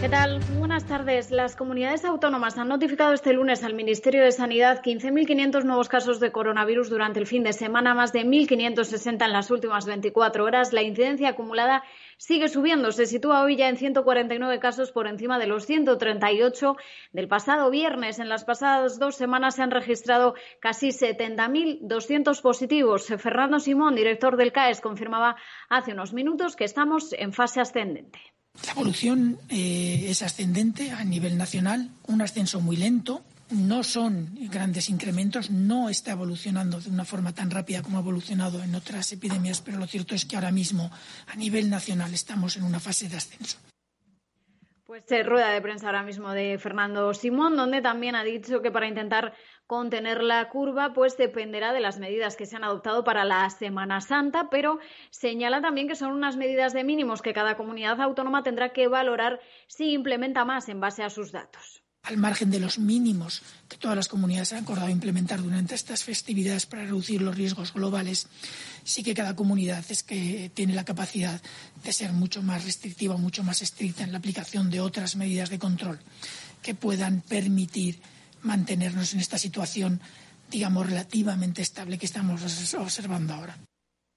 ¿Qué tal? Buenas tardes. Las comunidades autónomas han notificado este lunes al Ministerio de Sanidad 15.500 nuevos casos de coronavirus durante el fin de semana, más de 1.560 en las últimas 24 horas. La incidencia acumulada sigue subiendo. Se sitúa hoy ya en 149 casos por encima de los 138 del pasado viernes. En las pasadas dos semanas se han registrado casi 70.200 positivos. Fernando Simón, director del CAES, confirmaba hace unos minutos que estamos en fase ascendente. La evolución eh, es ascendente a nivel nacional, un ascenso muy lento. No son grandes incrementos, no está evolucionando de una forma tan rápida como ha evolucionado en otras epidemias, pero lo cierto es que ahora mismo a nivel nacional estamos en una fase de ascenso. Pues se rueda de prensa ahora mismo de Fernando Simón, donde también ha dicho que para intentar contener la curva, pues dependerá de las medidas que se han adoptado para la Semana Santa, pero señala también que son unas medidas de mínimos que cada comunidad autónoma tendrá que valorar si implementa más en base a sus datos. Al margen de los mínimos que todas las comunidades han acordado implementar durante estas festividades para reducir los riesgos globales, sí que cada comunidad es que tiene la capacidad de ser mucho más restrictiva, mucho más estricta en la aplicación de otras medidas de control que puedan permitir mantenernos en esta situación, digamos, relativamente estable que estamos observando ahora.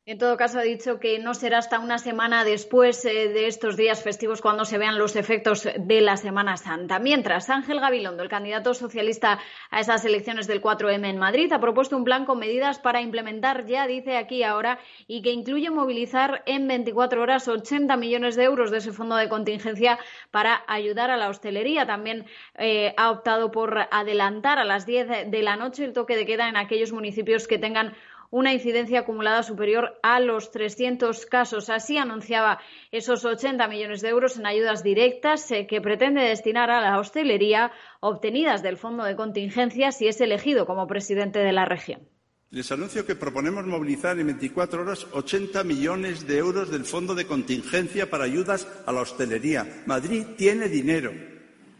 En todo caso, ha dicho que no será hasta una semana después eh, de estos días festivos cuando se vean los efectos de la Semana Santa. Mientras, Ángel Gabilondo, el candidato socialista a esas elecciones del 4M en Madrid, ha propuesto un plan con medidas para implementar ya, dice aquí ahora, y que incluye movilizar en 24 horas 80 millones de euros de ese fondo de contingencia para ayudar a la hostelería. También eh, ha optado por adelantar a las 10 de la noche el toque de queda en aquellos municipios que tengan una incidencia acumulada superior a los 300 casos. Así anunciaba esos 80 millones de euros en ayudas directas eh, que pretende destinar a la hostelería obtenidas del Fondo de Contingencia si es elegido como presidente de la región. Les anuncio que proponemos movilizar en 24 horas 80 millones de euros del Fondo de Contingencia para ayudas a la hostelería. Madrid tiene dinero.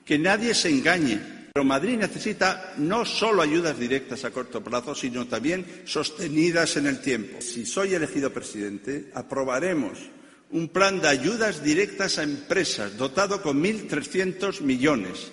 Que nadie se engañe. Pero Madrid necesita no solo ayudas directas a corto plazo, sino también sostenidas en el tiempo. Si soy elegido presidente, aprobaremos un plan de ayudas directas a empresas dotado con 1.300 millones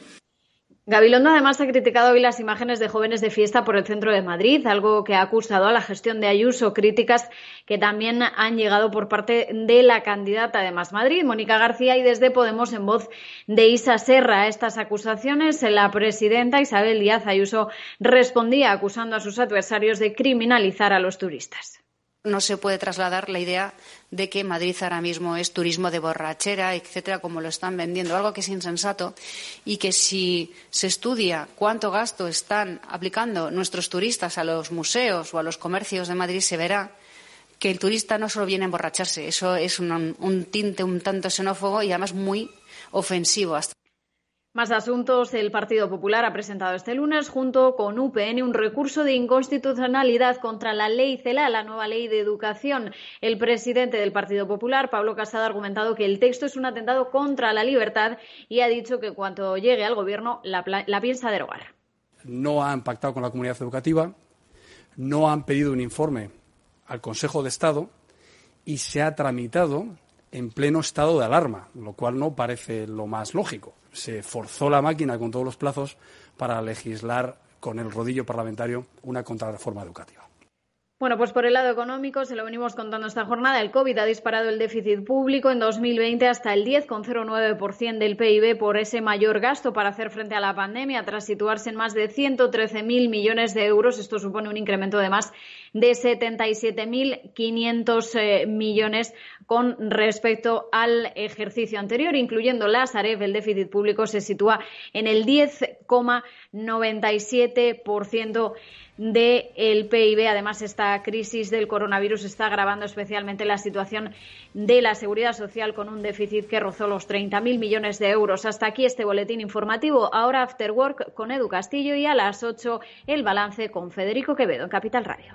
Gabilondo además ha criticado hoy las imágenes de jóvenes de fiesta por el centro de Madrid, algo que ha acusado a la gestión de Ayuso, críticas que también han llegado por parte de la candidata de Más Madrid, Mónica García, y desde Podemos en voz de Isa Serra. Estas acusaciones, la presidenta Isabel Díaz Ayuso respondía acusando a sus adversarios de criminalizar a los turistas no se puede trasladar la idea de que Madrid ahora mismo es turismo de borrachera, etcétera, como lo están vendiendo, algo que es insensato y que si se estudia cuánto gasto están aplicando nuestros turistas a los museos o a los comercios de Madrid, se verá que el turista no solo viene a emborracharse, eso es un, un tinte un tanto xenófobo y además muy ofensivo. Hasta más asuntos. El Partido Popular ha presentado este lunes, junto con UPN, un recurso de inconstitucionalidad contra la ley CELA, la nueva ley de educación. El presidente del Partido Popular, Pablo Casado, ha argumentado que el texto es un atentado contra la libertad y ha dicho que cuando llegue al Gobierno la, la piensa derogar. No han pactado con la comunidad educativa, no han pedido un informe al Consejo de Estado y se ha tramitado en pleno estado de alarma, lo cual no parece lo más lógico. Se forzó la máquina con todos los plazos para legislar con el rodillo parlamentario una contrarreforma educativa. Bueno, pues por el lado económico, se lo venimos contando esta jornada, el COVID ha disparado el déficit público en 2020 hasta el 10,09% del PIB por ese mayor gasto para hacer frente a la pandemia, tras situarse en más de 113.000 millones de euros. Esto supone un incremento de más de 77.500 eh, millones con respecto al ejercicio anterior, incluyendo la Sareb, el déficit público se sitúa en el 10,97% del PIB. Además, esta crisis del coronavirus está agravando especialmente la situación de la seguridad social con un déficit que rozó los 30.000 millones de euros. Hasta aquí este boletín informativo. Ahora After Work con Edu Castillo y a las 8 el balance con Federico Quevedo en Capital Radio.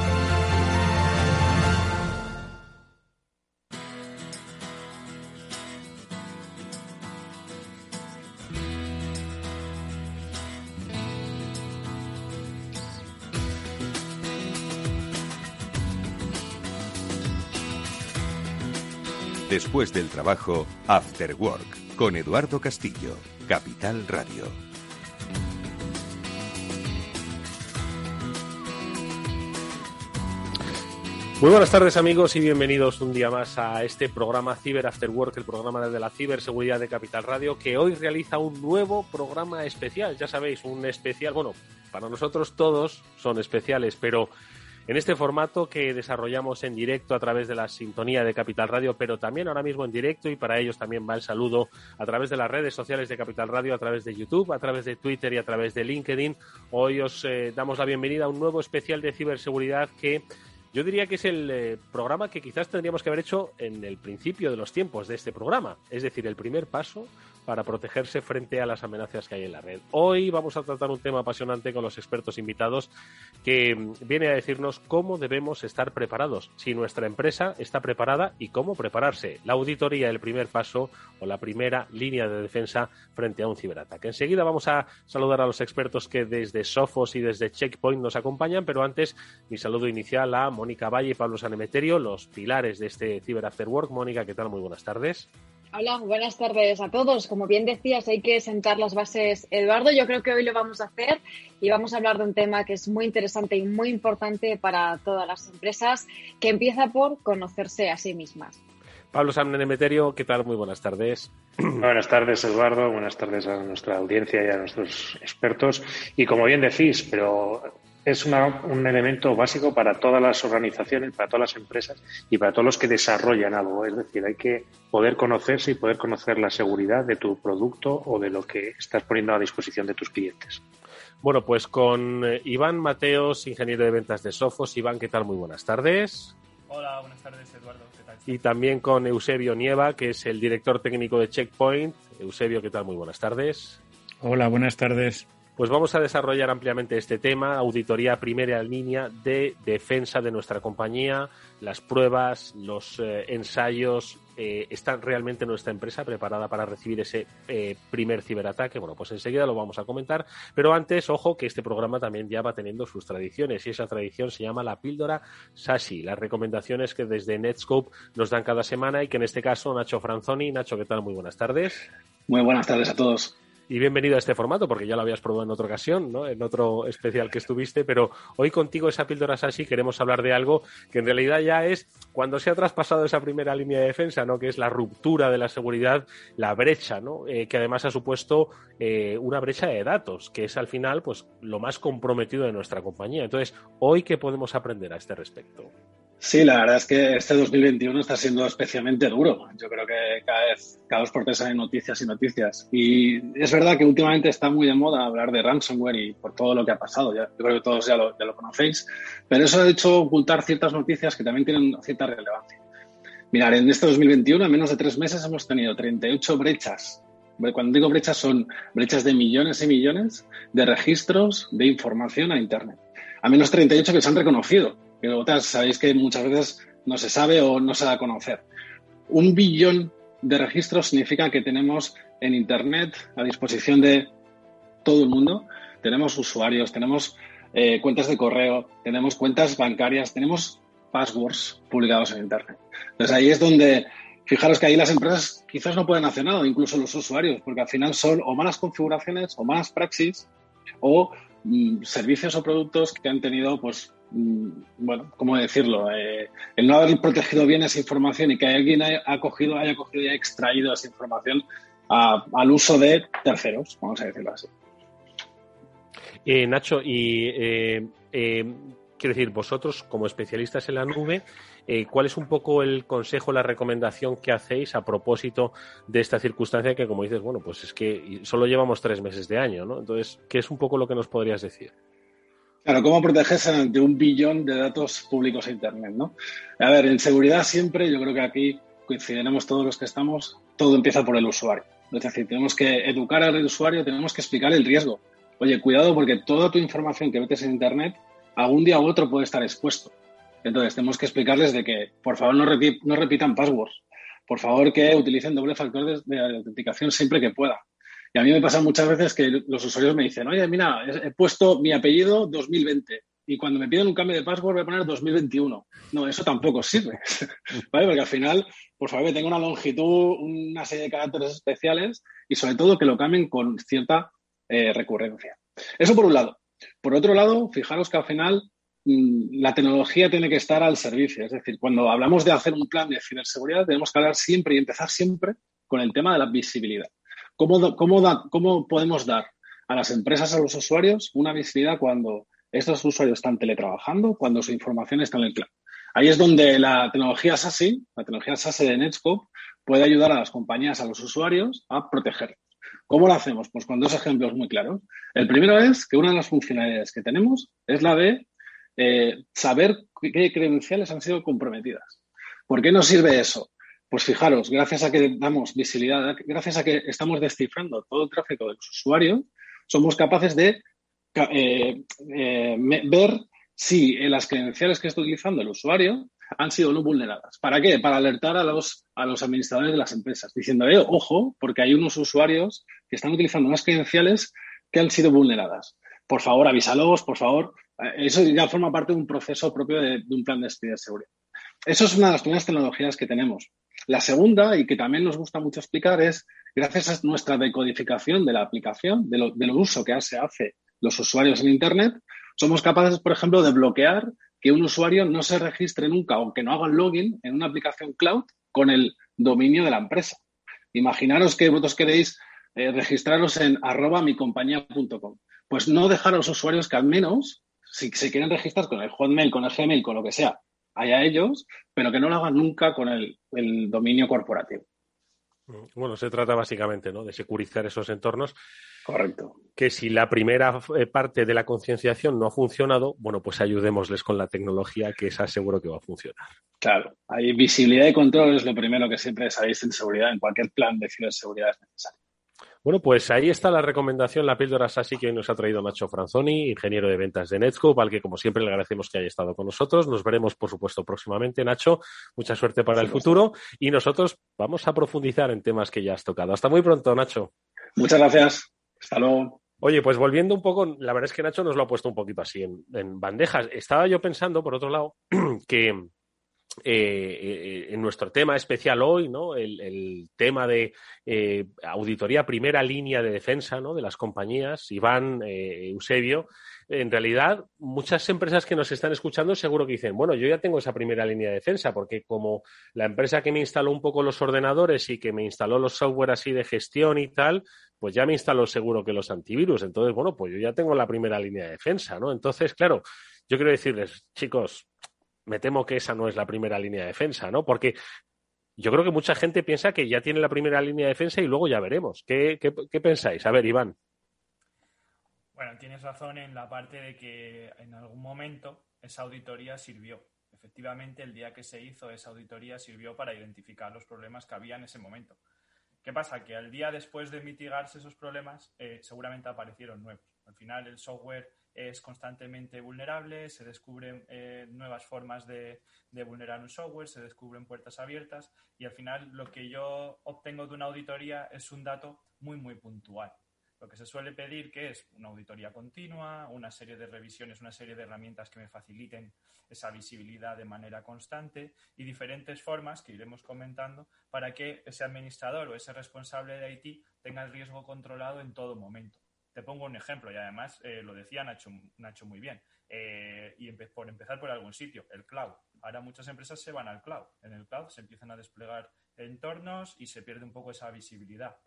Después del trabajo, After Work, con Eduardo Castillo, Capital Radio. Muy buenas tardes amigos y bienvenidos un día más a este programa Ciber After Work, el programa de la ciberseguridad de Capital Radio, que hoy realiza un nuevo programa especial. Ya sabéis, un especial, bueno, para nosotros todos son especiales, pero en este formato que desarrollamos en directo a través de la sintonía de Capital Radio, pero también ahora mismo en directo y para ellos también va el saludo a través de las redes sociales de Capital Radio, a través de YouTube, a través de Twitter y a través de LinkedIn. Hoy os eh, damos la bienvenida a un nuevo especial de ciberseguridad que yo diría que es el eh, programa que quizás tendríamos que haber hecho en el principio de los tiempos de este programa, es decir, el primer paso para protegerse frente a las amenazas que hay en la red. Hoy vamos a tratar un tema apasionante con los expertos invitados que mm, viene a decirnos cómo debemos estar preparados, si nuestra empresa está preparada y cómo prepararse. La auditoría, el primer paso o la primera línea de defensa frente a un ciberataque. Enseguida vamos a saludar a los expertos que desde Sofos y desde Checkpoint nos acompañan, pero antes mi saludo inicial a Mónica Valle y Pablo Sanemeterio, los pilares de este Ciber After Work. Mónica, ¿qué tal? Muy buenas tardes. Hola, buenas tardes a todos. Como bien decías, hay que sentar las bases. Eduardo, yo creo que hoy lo vamos a hacer y vamos a hablar de un tema que es muy interesante y muy importante para todas las empresas, que empieza por conocerse a sí mismas. Pablo Emeterio, ¿qué tal? Muy buenas tardes. Buenas tardes, Eduardo. Buenas tardes a nuestra audiencia y a nuestros expertos. Y como bien decís, pero es un elemento básico para todas las organizaciones, para todas las empresas y para todos los que desarrollan algo. Es decir, hay que poder conocerse y poder conocer la seguridad de tu producto o de lo que estás poniendo a disposición de tus clientes. Bueno, pues con eh, Iván Mateos, ingeniero de ventas de Sofos. Iván, ¿qué tal? Muy buenas tardes. Hola, buenas tardes, Eduardo. ¿Qué tal? Y también con Eusebio Nieva, que es el director técnico de Checkpoint. Eusebio, ¿qué tal? Muy buenas tardes. Hola, buenas tardes. Pues vamos a desarrollar ampliamente este tema, auditoría primera línea de defensa de nuestra compañía, las pruebas, los eh, ensayos, eh, ¿están realmente nuestra empresa preparada para recibir ese eh, primer ciberataque? Bueno, pues enseguida lo vamos a comentar, pero antes, ojo, que este programa también ya va teniendo sus tradiciones y esa tradición se llama la píldora SASI, las recomendaciones que desde Netscope nos dan cada semana y que en este caso Nacho Franzoni. Nacho, ¿qué tal? Muy buenas tardes. Muy buenas tardes a todos y bienvenido a este formato, porque ya lo habías probado en otra ocasión, ¿no? en otro especial que estuviste, pero hoy contigo, esa píldora así, queremos hablar de algo que en realidad ya es cuando se ha traspasado esa primera línea de defensa, ¿no? que es la ruptura de la seguridad, la brecha, ¿no? Eh, que además ha supuesto eh, una brecha de datos, que es al final pues, lo más comprometido de nuestra compañía. Entonces, hoy, ¿qué podemos aprender a este respecto? Sí, la verdad es que este 2021 está siendo especialmente duro. Yo creo que cada vez, cada dos por tres hay noticias y noticias. Y es verdad que últimamente está muy de moda hablar de ransomware y por todo lo que ha pasado. yo creo que todos ya lo, ya lo conocéis. Pero eso ha hecho ocultar ciertas noticias que también tienen cierta relevancia. Mirar, en este 2021, en menos de tres meses, hemos tenido 38 brechas. Cuando digo brechas, son brechas de millones y millones de registros de información a Internet. A menos 38 que se han reconocido pero otras sabéis que muchas veces no se sabe o no se da a conocer. Un billón de registros significa que tenemos en Internet a disposición de todo el mundo. Tenemos usuarios, tenemos eh, cuentas de correo, tenemos cuentas bancarias, tenemos passwords publicados en Internet. Entonces ahí es donde, fijaros que ahí las empresas quizás no pueden hacer nada, incluso los usuarios, porque al final son o malas configuraciones o malas praxis o servicios o productos que han tenido, pues, mm, bueno, ¿cómo decirlo? Eh, el no haber protegido bien esa información y que alguien haya cogido, haya cogido y haya extraído esa información al uso de terceros, vamos a decirlo así. Eh, Nacho, y eh, quiero decir, vosotros como especialistas en la nube, eh, ¿cuál es un poco el consejo, la recomendación que hacéis a propósito de esta circunstancia que, como dices, bueno, pues es que solo llevamos tres meses de año, ¿no? Entonces, ¿qué es un poco lo que nos podrías decir? Claro, ¿cómo protegerse ante un billón de datos públicos a Internet, ¿no? A ver, en seguridad siempre, yo creo que aquí coincidiremos todos los que estamos, todo empieza por el usuario. Es decir, tenemos que educar al usuario, tenemos que explicar el riesgo. Oye, cuidado porque toda tu información que metes en Internet algún día u otro puede estar expuesto. Entonces, tenemos que explicarles de que, por favor, no, repitan passwords. Por favor, que utilicen doble factor de, autenticación siempre que puedan. Y a mí me pasa muchas veces que los usuarios me dicen, oye, mira, he puesto mi apellido 2020 y cuando me piden un cambio de password voy a poner 2021. No, eso tampoco sirve, ¿vale? Porque al final, por favor, que tenga una longitud, una serie de caracteres especiales y sobre todo que lo cambien con cierta eh, recurrencia. Eso por un lado. Por otro lado, fijaros que al final mm, la tecnología tiene que estar al servicio. Es decir, cuando hablamos de hacer un plan de ciberseguridad, tenemos que hablar siempre y empezar siempre con el tema de la visibilidad. ¿Cómo, cómo podemos dar a las empresas, a los usuarios, una visibilidad cuando estos usuarios están teletrabajando, cuando su información está en el cloud? Ahí es donde la tecnología SASE, la tecnología SASE de Netscope, puede ayudar a las compañías, a los usuarios, a proteger. ¿Cómo lo hacemos? Pues con dos ejemplos muy claros. El primero es que una de las funcionalidades que tenemos es la de eh, saber qué credenciales han sido comprometidas. ¿Por qué nos sirve eso? Pues fijaros, gracias a que damos visibilidad, gracias a que estamos descifrando todo el tráfico de los usuarios, somos capaces de eh, eh, ver si en las credenciales que está utilizando el usuario han sido no vulneradas. ¿Para qué? Para alertar a los, a los administradores de las empresas, diciendo, eh, ojo, porque hay unos usuarios que están utilizando unas credenciales que han sido vulneradas. Por favor, avísalos, por favor. Eh, eso ya forma parte de un proceso propio de, un plan de seguridad. Eso es una de las primeras tecnologías que tenemos. La segunda, y que también nos gusta mucho explicar, es gracias a nuestra decodificación de la aplicación, de lo, del uso que se hace los usuarios en Internet, somos capaces, por ejemplo, de bloquear que un usuario no se registre nunca, aunque no haga login en una aplicación cloud con el dominio de la empresa. Imaginaros que vosotros queréis eh, registraros en arroba micompañía.com. Pues no dejar a los usuarios que al menos, si se quieren registrar con el Hotmail, con el Gmail, con lo que sea, haya ellos, pero que no lo hagan nunca con el dominio corporativo. Bueno, se trata básicamente ¿no? de securizar esos entornos. Correcto. Que si la primera eh, parte de la concienciación no ha funcionado, bueno, pues ayudémosles con la tecnología que esa seguro que va a funcionar. Claro, hay visibilidad y control es lo primero que siempre sabéis en seguridad, en cualquier plan de ciberseguridad es necesario. Bueno, pues ahí está la recomendación, la píldora SASI que nos ha traído Nacho Franzoni, ingeniero de ventas de Netscope, al que como siempre le agradecemos que haya estado con nosotros. Nos veremos, por supuesto, próximamente. Nacho, mucha suerte para el futuro y nosotros vamos a profundizar en temas que ya has tocado. Hasta muy pronto, Nacho. Muchas gracias. Hasta luego. Oye, pues volviendo un poco, la verdad es que Nacho nos lo ha puesto un poquito así en, en bandejas. Estaba yo pensando, por otro lado, que eh, eh, en nuestro tema especial hoy, ¿no? El, tema de eh, auditoría primera línea de defensa, ¿no? De las compañías, Iván, Eusebio. En realidad, muchas empresas que nos están escuchando seguro que dicen, bueno, yo ya tengo esa primera línea de defensa, porque como la empresa que me instaló un poco los ordenadores y que me instaló los software así de gestión y tal, pues ya me instaló seguro que los antivirus. Entonces, bueno, pues yo ya tengo la primera línea de defensa, ¿no? Entonces, claro, yo quiero decirles, chicos, me temo que esa no es la primera línea de defensa, ¿no? Porque yo creo que mucha gente piensa que ya tiene la primera línea de defensa y luego ya veremos. ¿Qué, pensáis? A ver, Iván. Bueno, tienes razón en la parte de que en algún momento esa auditoría sirvió. Efectivamente, el día que se hizo esa auditoría sirvió para identificar los problemas que había en ese momento. ¿Qué pasa? Que al día después de mitigarse esos problemas, eh, seguramente aparecieron nuevos. Al final, el software es constantemente vulnerable, se descubren eh, nuevas formas de, vulnerar un software, se descubren puertas abiertas y al final lo que yo obtengo de una auditoría es un dato muy, muy puntual. Lo que se suele pedir que es una auditoría continua, una serie de revisiones, una serie de herramientas que me faciliten esa visibilidad de manera constante y diferentes formas que iremos comentando para que ese administrador o ese responsable de IT tenga el riesgo controlado en todo momento Te pongo un ejemplo y además eh, lo decía Nacho, Nacho muy bien. Eh, y por empezar por algún sitio, el cloud. Ahora muchas empresas se van al cloud. En el cloud se empiezan a desplegar entornos y se pierde un poco esa visibilidad.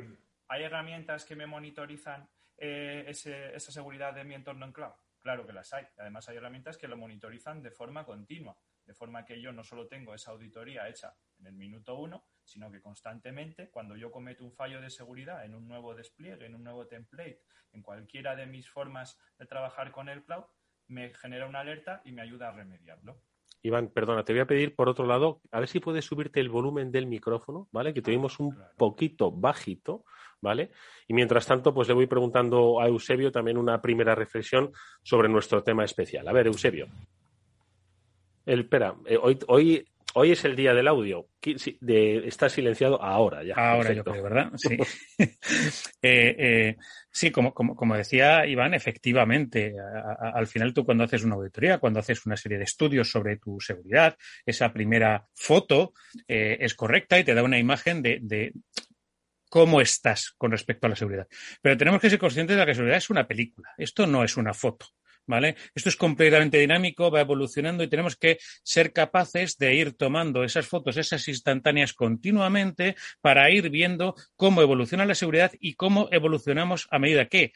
¿Hay herramientas que me monitorizan eh, esa seguridad de mi entorno en cloud? Claro que las hay. Además hay herramientas que lo monitorizan de forma continua, de forma que yo no solo tengo esa auditoría hecha en el minuto uno, sino que constantemente, cuando yo cometo un fallo de seguridad en un nuevo despliegue, en un nuevo template, en cualquiera de mis formas de trabajar con el cloud, me genera una alerta y me ayuda a remediarlo. Iván, perdona, te voy a pedir por otro lado, a ver si puedes subirte el volumen del micrófono, ¿vale? Que tuvimos un poquito bajito, ¿vale? Y mientras tanto, pues le voy preguntando a Eusebio también una primera reflexión sobre nuestro tema especial. A ver, Eusebio. El, espera, eh, hoy, hoy Hoy es el día del audio. está silenciado ahora ya. Ahora yo creo, ¿verdad? Sí. Eh, eh, sí, como, como, decía Iván, efectivamente, al final tú cuando haces una auditoría, cuando haces una serie de estudios sobre tu seguridad, esa primera foto eh, es correcta y te da una imagen de, de cómo estás con respecto a la seguridad. Pero tenemos que ser conscientes de que la seguridad es una película. Esto no es una foto. ¿Vale? Esto es completamente dinámico, va evolucionando y tenemos que ser capaces de ir tomando esas fotos, esas instantáneas continuamente para ir viendo cómo evoluciona la seguridad y cómo evolucionamos a medida que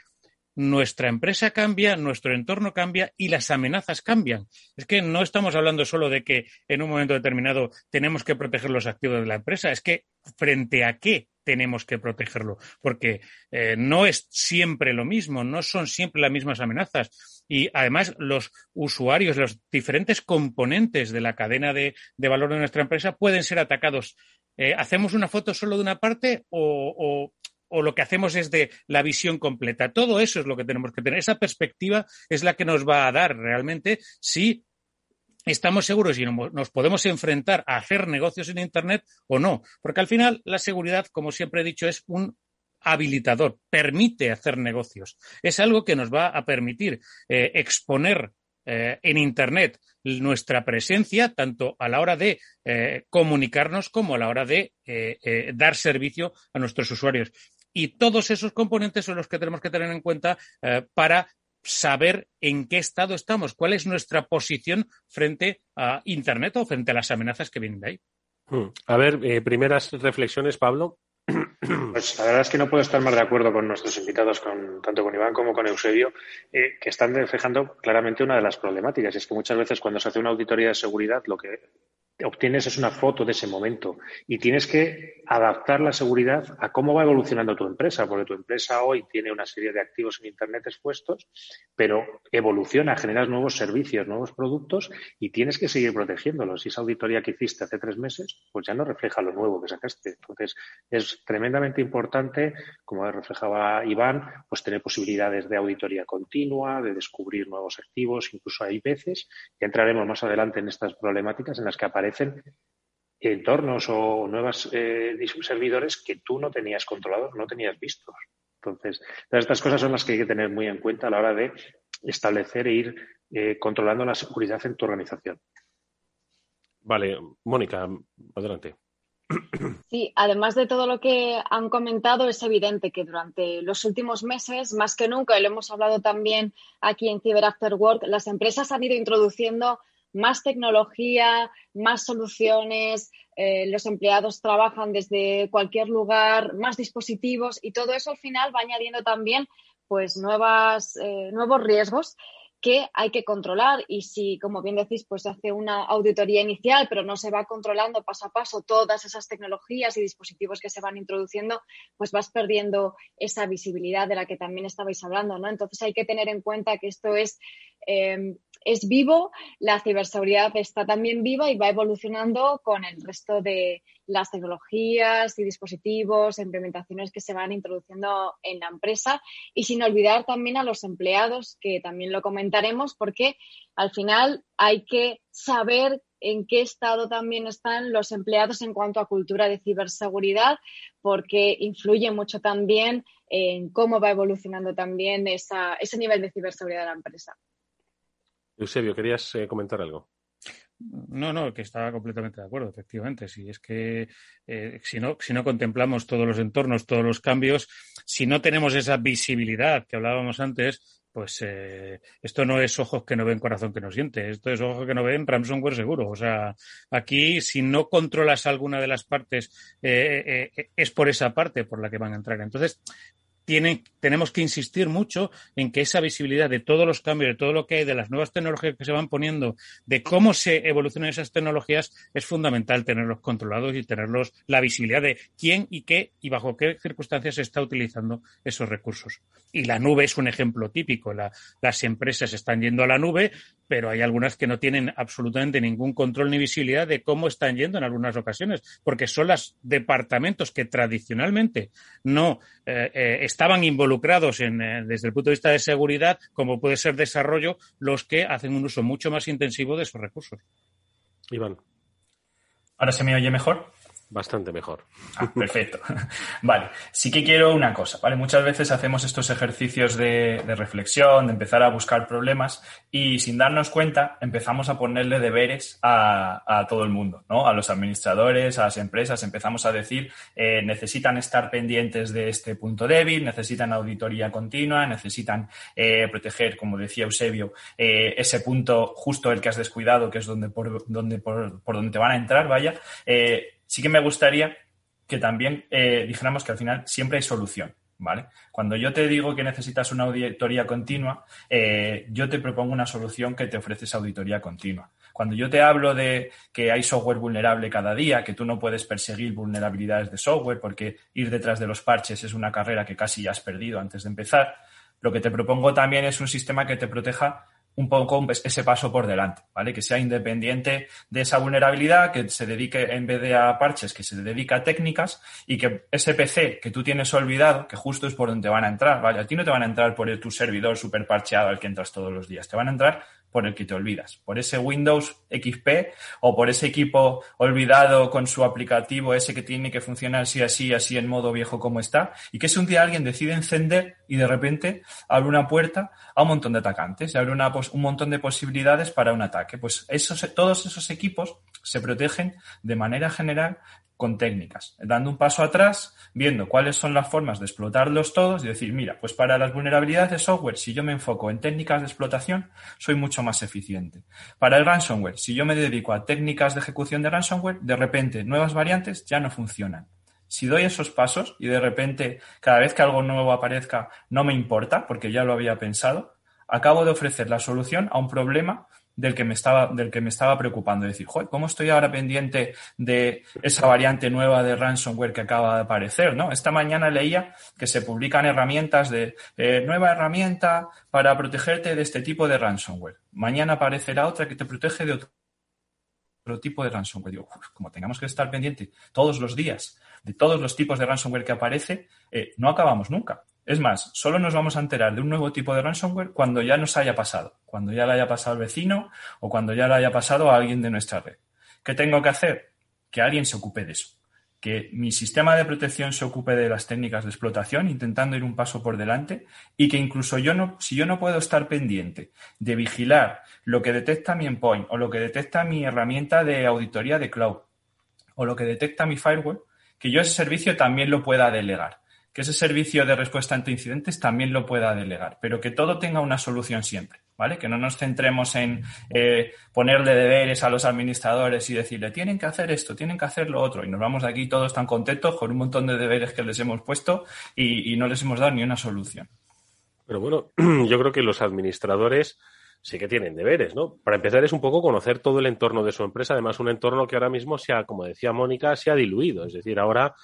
nuestra empresa cambia, nuestro entorno cambia y las amenazas cambian. Es que no estamos hablando solo de que en un momento determinado tenemos que proteger los activos de la empresa, es que frente a qué tenemos que protegerlo, porque eh, no es siempre lo mismo, no son siempre las mismas amenazas. Y además los usuarios, los diferentes componentes de la cadena de, valor de nuestra empresa pueden ser atacados. Eh, ¿Hacemos una foto solo de una parte o, o lo que hacemos es de la visión completa. Todo eso es lo que tenemos que tener. Esa perspectiva es la que nos va a dar realmente si estamos seguros y nos podemos enfrentar a hacer negocios en Internet o no. Porque al final la seguridad, como siempre he dicho, es un habilitador, permite hacer negocios. Es algo que nos va a permitir eh, exponer eh, en Internet nuestra presencia, tanto a la hora de eh, comunicarnos como a la hora de dar servicio a nuestros usuarios. Y todos esos componentes son los que tenemos que tener en cuenta para saber en qué estado estamos, cuál es nuestra posición frente a Internet o frente a las amenazas que vienen de ahí. Hmm. A ver, primeras reflexiones, Pablo. Pues la verdad es que no puedo estar más de acuerdo con nuestros invitados, con, tanto con Iván como con Eusebio, eh, que están reflejando claramente una de las problemáticas. Es que muchas veces cuando se hace una auditoría de seguridad, lo que obtienes es una foto de ese momento y tienes que adaptar la seguridad a cómo va evolucionando tu empresa, porque tu empresa hoy tiene una serie de activos en Internet expuestos, pero evoluciona, generas nuevos servicios, nuevos productos y tienes que seguir protegiéndolos. Y esa auditoría que hiciste hace tres meses, pues ya no refleja lo nuevo que sacaste. Entonces, es tremendamente importante, como reflejaba Iván, pues tener posibilidades de auditoría continua, de descubrir nuevos activos, incluso hay veces, ya entraremos más adelante en estas problemáticas en las que aparece aparecen entornos o nuevos eh, servidores que tú no tenías controlados, no tenías vistos. Entonces, todas estas cosas son las que hay que tener muy en cuenta a la hora de establecer e ir eh, controlando la seguridad en tu organización. Vale, Mónica, adelante. Sí, además de todo lo que han comentado, es evidente que durante los últimos meses, más que nunca, y lo hemos hablado también aquí en Cyber After Work, las empresas han ido introduciendo más tecnología, más soluciones, eh, los empleados trabajan desde cualquier lugar, más dispositivos y todo eso al final va añadiendo también pues nuevas, eh, nuevos riesgos que hay que controlar y si, como bien decís, pues se hace una auditoría inicial, pero no se va controlando paso a paso todas esas tecnologías y dispositivos que se van introduciendo, pues vas perdiendo esa visibilidad de la que también estabais hablando, ¿no? Entonces hay que tener en cuenta que esto es eh, es vivo, la ciberseguridad está también viva y va evolucionando con el resto de las tecnologías y dispositivos, implementaciones que se van introduciendo en la empresa y sin olvidar también a los empleados, que también lo comentaremos, porque al final hay que saber en qué estado también están los empleados en cuanto a cultura de ciberseguridad, porque influye mucho también en cómo va evolucionando también ese nivel de ciberseguridad de la empresa. Eusebio, ¿querías eh, comentar algo? No, no, que estaba completamente de acuerdo, efectivamente. Si es que eh, si, no, si no contemplamos todos los entornos, todos los cambios, si no tenemos esa visibilidad que hablábamos antes, pues eh, esto no es ojos que no ven, corazón que no siente. Esto es ojos que no ven, ransomware seguro. O sea, aquí si no controlas alguna de las partes, es por esa parte por la que van a entrar. Entonces, tenemos que insistir mucho en que esa visibilidad de todos los cambios, de todo lo que hay, de las nuevas tecnologías que se van poniendo, de cómo se evolucionan esas tecnologías, es fundamental tenerlos controlados y tenerlos la visibilidad de quién y qué y bajo qué circunstancias se está utilizando esos recursos. Y la nube es un ejemplo típico. las empresas están yendo a la nube, pero hay algunas que no tienen absolutamente ningún control ni visibilidad de cómo están yendo en algunas ocasiones, porque son los departamentos que tradicionalmente no eh, eh, estaban involucrados en, eh, desde el punto de vista de seguridad, como puede ser desarrollo, los que hacen un uso mucho más intensivo de esos recursos. Iván. ¿Ahora se me oye mejor? Bastante mejor. Ah, perfecto. vale, sí que quiero una cosa, ¿vale? Muchas veces hacemos estos ejercicios de, reflexión, de empezar a buscar problemas y sin darnos cuenta empezamos a ponerle deberes a, todo el mundo, ¿no? A los administradores, a las empresas, empezamos a decir, eh, necesitan estar pendientes de este punto débil, necesitan auditoría continua, necesitan eh, proteger, como decía Eusebio, eh, ese punto justo el que has descuidado, que es donde por, donde, por, por donde te van a entrar, vaya sí que me gustaría que también eh, dijéramos que al final siempre hay solución. ¿Vale? Cuando yo te digo que necesitas una auditoría continua, eh, yo te propongo una solución que te ofrece esa auditoría continua. Cuando yo te hablo de que hay software vulnerable cada día, que tú no puedes perseguir vulnerabilidades de software porque ir detrás de los parches es una carrera que casi ya has perdido antes de empezar, lo que te propongo también es un sistema que te proteja un poco ese paso por delante, ¿vale? Que sea independiente de esa vulnerabilidad, que se dedique en vez de a parches, que se dedique a técnicas y que ese PC que tú tienes olvidado, que justo es por donde van a entrar, ¿vale? A ti no te van a entrar por tu servidor super parcheado al que entras todos los días, te van a entrar por el que te olvidas, por ese Windows XP o por ese equipo olvidado con su aplicativo ese que tiene que funcionar así, así, así en modo viejo como está, y que si un día alguien decide encender y de repente abre una puerta a un montón de atacantes, abre una, un montón de posibilidades para un ataque. Pues esos, todos esos equipos se protegen de manera general con técnicas, dando un paso atrás, viendo cuáles son las formas de explotarlos todos y decir, mira, pues para las vulnerabilidades de software, si yo me enfoco en técnicas de explotación, soy mucho más eficiente. Para el ransomware, si yo me dedico a técnicas de ejecución de ransomware, de repente nuevas variantes ya no funcionan. Si doy esos pasos y de repente cada vez que algo nuevo aparezca no me importa, porque ya lo había pensado, acabo de ofrecer la solución a un problema del que me estaba, del que me estaba preocupando. decir, Joder, ¿cómo estoy ahora pendiente de esa variante nueva de ransomware que acaba de aparecer? ¿no? Esta mañana leía que se publican herramientas de eh, nueva herramienta para protegerte de este tipo de ransomware. Mañana aparecerá otra que te protege de otro tipo de ransomware. Digo, como tengamos que estar pendiente todos los días de todos los tipos de ransomware que aparece, eh, no acabamos nunca. Es más, solo nos vamos a enterar de un nuevo tipo de ransomware cuando ya nos haya pasado, cuando ya le haya pasado al vecino o cuando ya le haya pasado a alguien de nuestra red. ¿Qué tengo que hacer? Que alguien se ocupe de eso. Que mi sistema de protección se ocupe de las técnicas de explotación, intentando ir un paso por delante, y que incluso yo no, si yo no puedo estar pendiente de vigilar lo que detecta mi endpoint o lo que detecta mi herramienta de auditoría de cloud o lo que detecta mi firewall, que yo ese servicio también lo pueda delegar que ese servicio de respuesta ante incidentes también lo pueda delegar, pero que todo tenga una solución siempre, ¿vale? Que no nos centremos en eh, ponerle deberes a los administradores y decirle, tienen que hacer esto, tienen que hacer lo otro, y nos vamos de aquí todos tan contentos con un montón de deberes que les hemos puesto y, y no les hemos dado ni una solución. Pero bueno, yo creo que los administradores sí que tienen deberes, ¿no? Para empezar es un poco conocer todo el entorno de su empresa, además un entorno que ahora mismo se ha, como decía Mónica, se ha diluido, es decir, ahora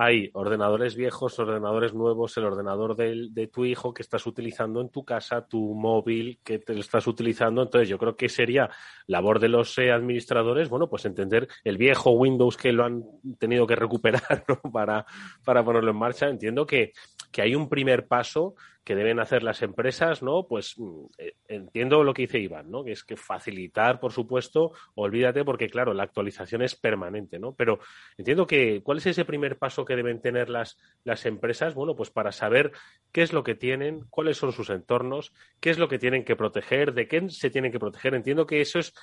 hay ordenadores viejos, ordenadores nuevos, el ordenador de, tu hijo que estás utilizando en tu casa, tu móvil que te estás utilizando. Entonces, yo creo que sería labor de los eh, administradores, bueno, pues entender el viejo Windows que lo han tenido que recuperar para, para ponerlo en marcha. Entiendo que, que hay un primer paso que deben hacer las empresas, ¿no? Pues mm, eh, entiendo lo que dice Iván, ¿no? Que es que facilitar, por supuesto, olvídate porque, claro, la actualización es permanente, ¿no? Pero entiendo que, ¿cuál es ese primer paso que deben tener las, las empresas? Bueno, pues para saber qué es lo que tienen, cuáles son sus entornos, qué es lo que tienen que proteger, de qué se tienen que proteger. Entiendo que eso es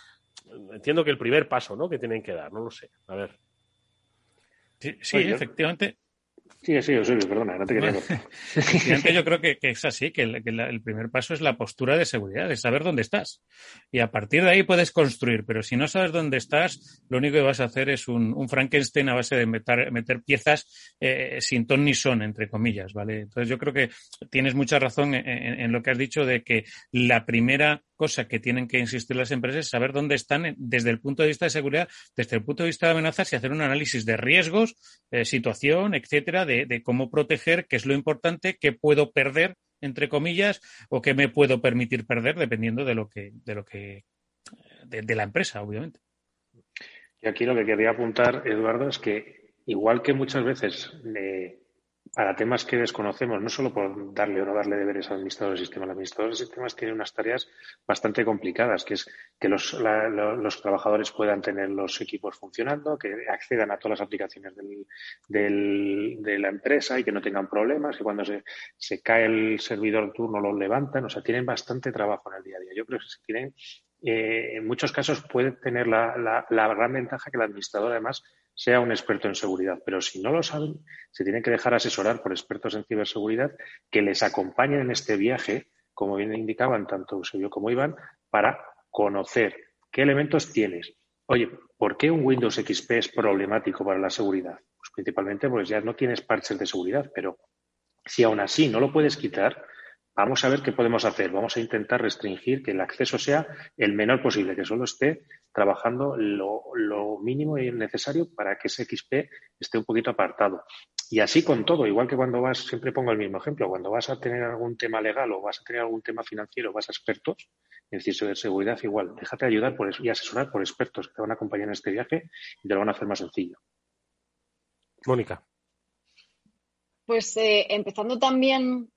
entiendo que el primer paso, ¿no? Que tienen que dar, no lo sé. A ver. Sí, efectivamente. Sí, sí, perdona, no te quería yo creo que, es así, que, el, primer paso es la postura de seguridad, es saber dónde estás. Y a partir de ahí puedes construir, pero si no sabes dónde estás, lo único que vas a hacer es un, Frankenstein a base de meter, meter piezas eh, sin ton ni son, entre comillas, ¿vale? Entonces yo creo que tienes mucha razón en lo que has dicho de que la primera cosa que tienen que insistir las empresas es saber dónde están desde el punto de vista de seguridad, desde el punto de vista de amenazas y hacer un análisis de riesgos, eh, situación, etcétera, de, cómo proteger, qué es lo importante, qué puedo perder, entre comillas, o qué me puedo permitir perder, dependiendo de lo que, de lo que, de, la empresa, obviamente. Y aquí lo que quería apuntar, Eduardo, es que igual que muchas veces para temas que desconocemos, no solo por darle o no darle deberes al administrador del sistema, el administrador de sistemas tiene unas tareas bastante complicadas, que es que los, los trabajadores puedan tener los equipos funcionando, que accedan a todas las aplicaciones de la empresa y que no tengan problemas, que cuando se, se cae el servidor turno lo levantan, o sea, tienen bastante trabajo en el día a día. Yo creo que si tienen eh, en muchos casos puede tener la, la, gran ventaja que el administrador además sea un experto en seguridad, pero si no lo saben, se tienen que dejar asesorar por expertos en ciberseguridad que les acompañen en este viaje, como bien indicaban tanto Eusebio como Iván, para conocer qué elementos tienes. Oye, ¿por qué un Windows XP es problemático para la seguridad? Pues principalmente pues ya no tienes parches de seguridad, pero si aún así no lo puedes quitar, Vamos a ver qué podemos hacer. Vamos a intentar restringir que el acceso sea el menor posible, que solo esté trabajando lo, mínimo y necesario para que ese XP esté un poquito apartado. Y así con todo, igual que cuando vas, siempre pongo el mismo ejemplo, cuando vas a tener algún tema legal o vas a tener algún tema financiero, vas a expertos, en decir, de seguridad igual, déjate ayudar por, y asesorar por expertos que te van a acompañar en este viaje y te lo van a hacer más sencillo. Mónica. Pues eh, empezando también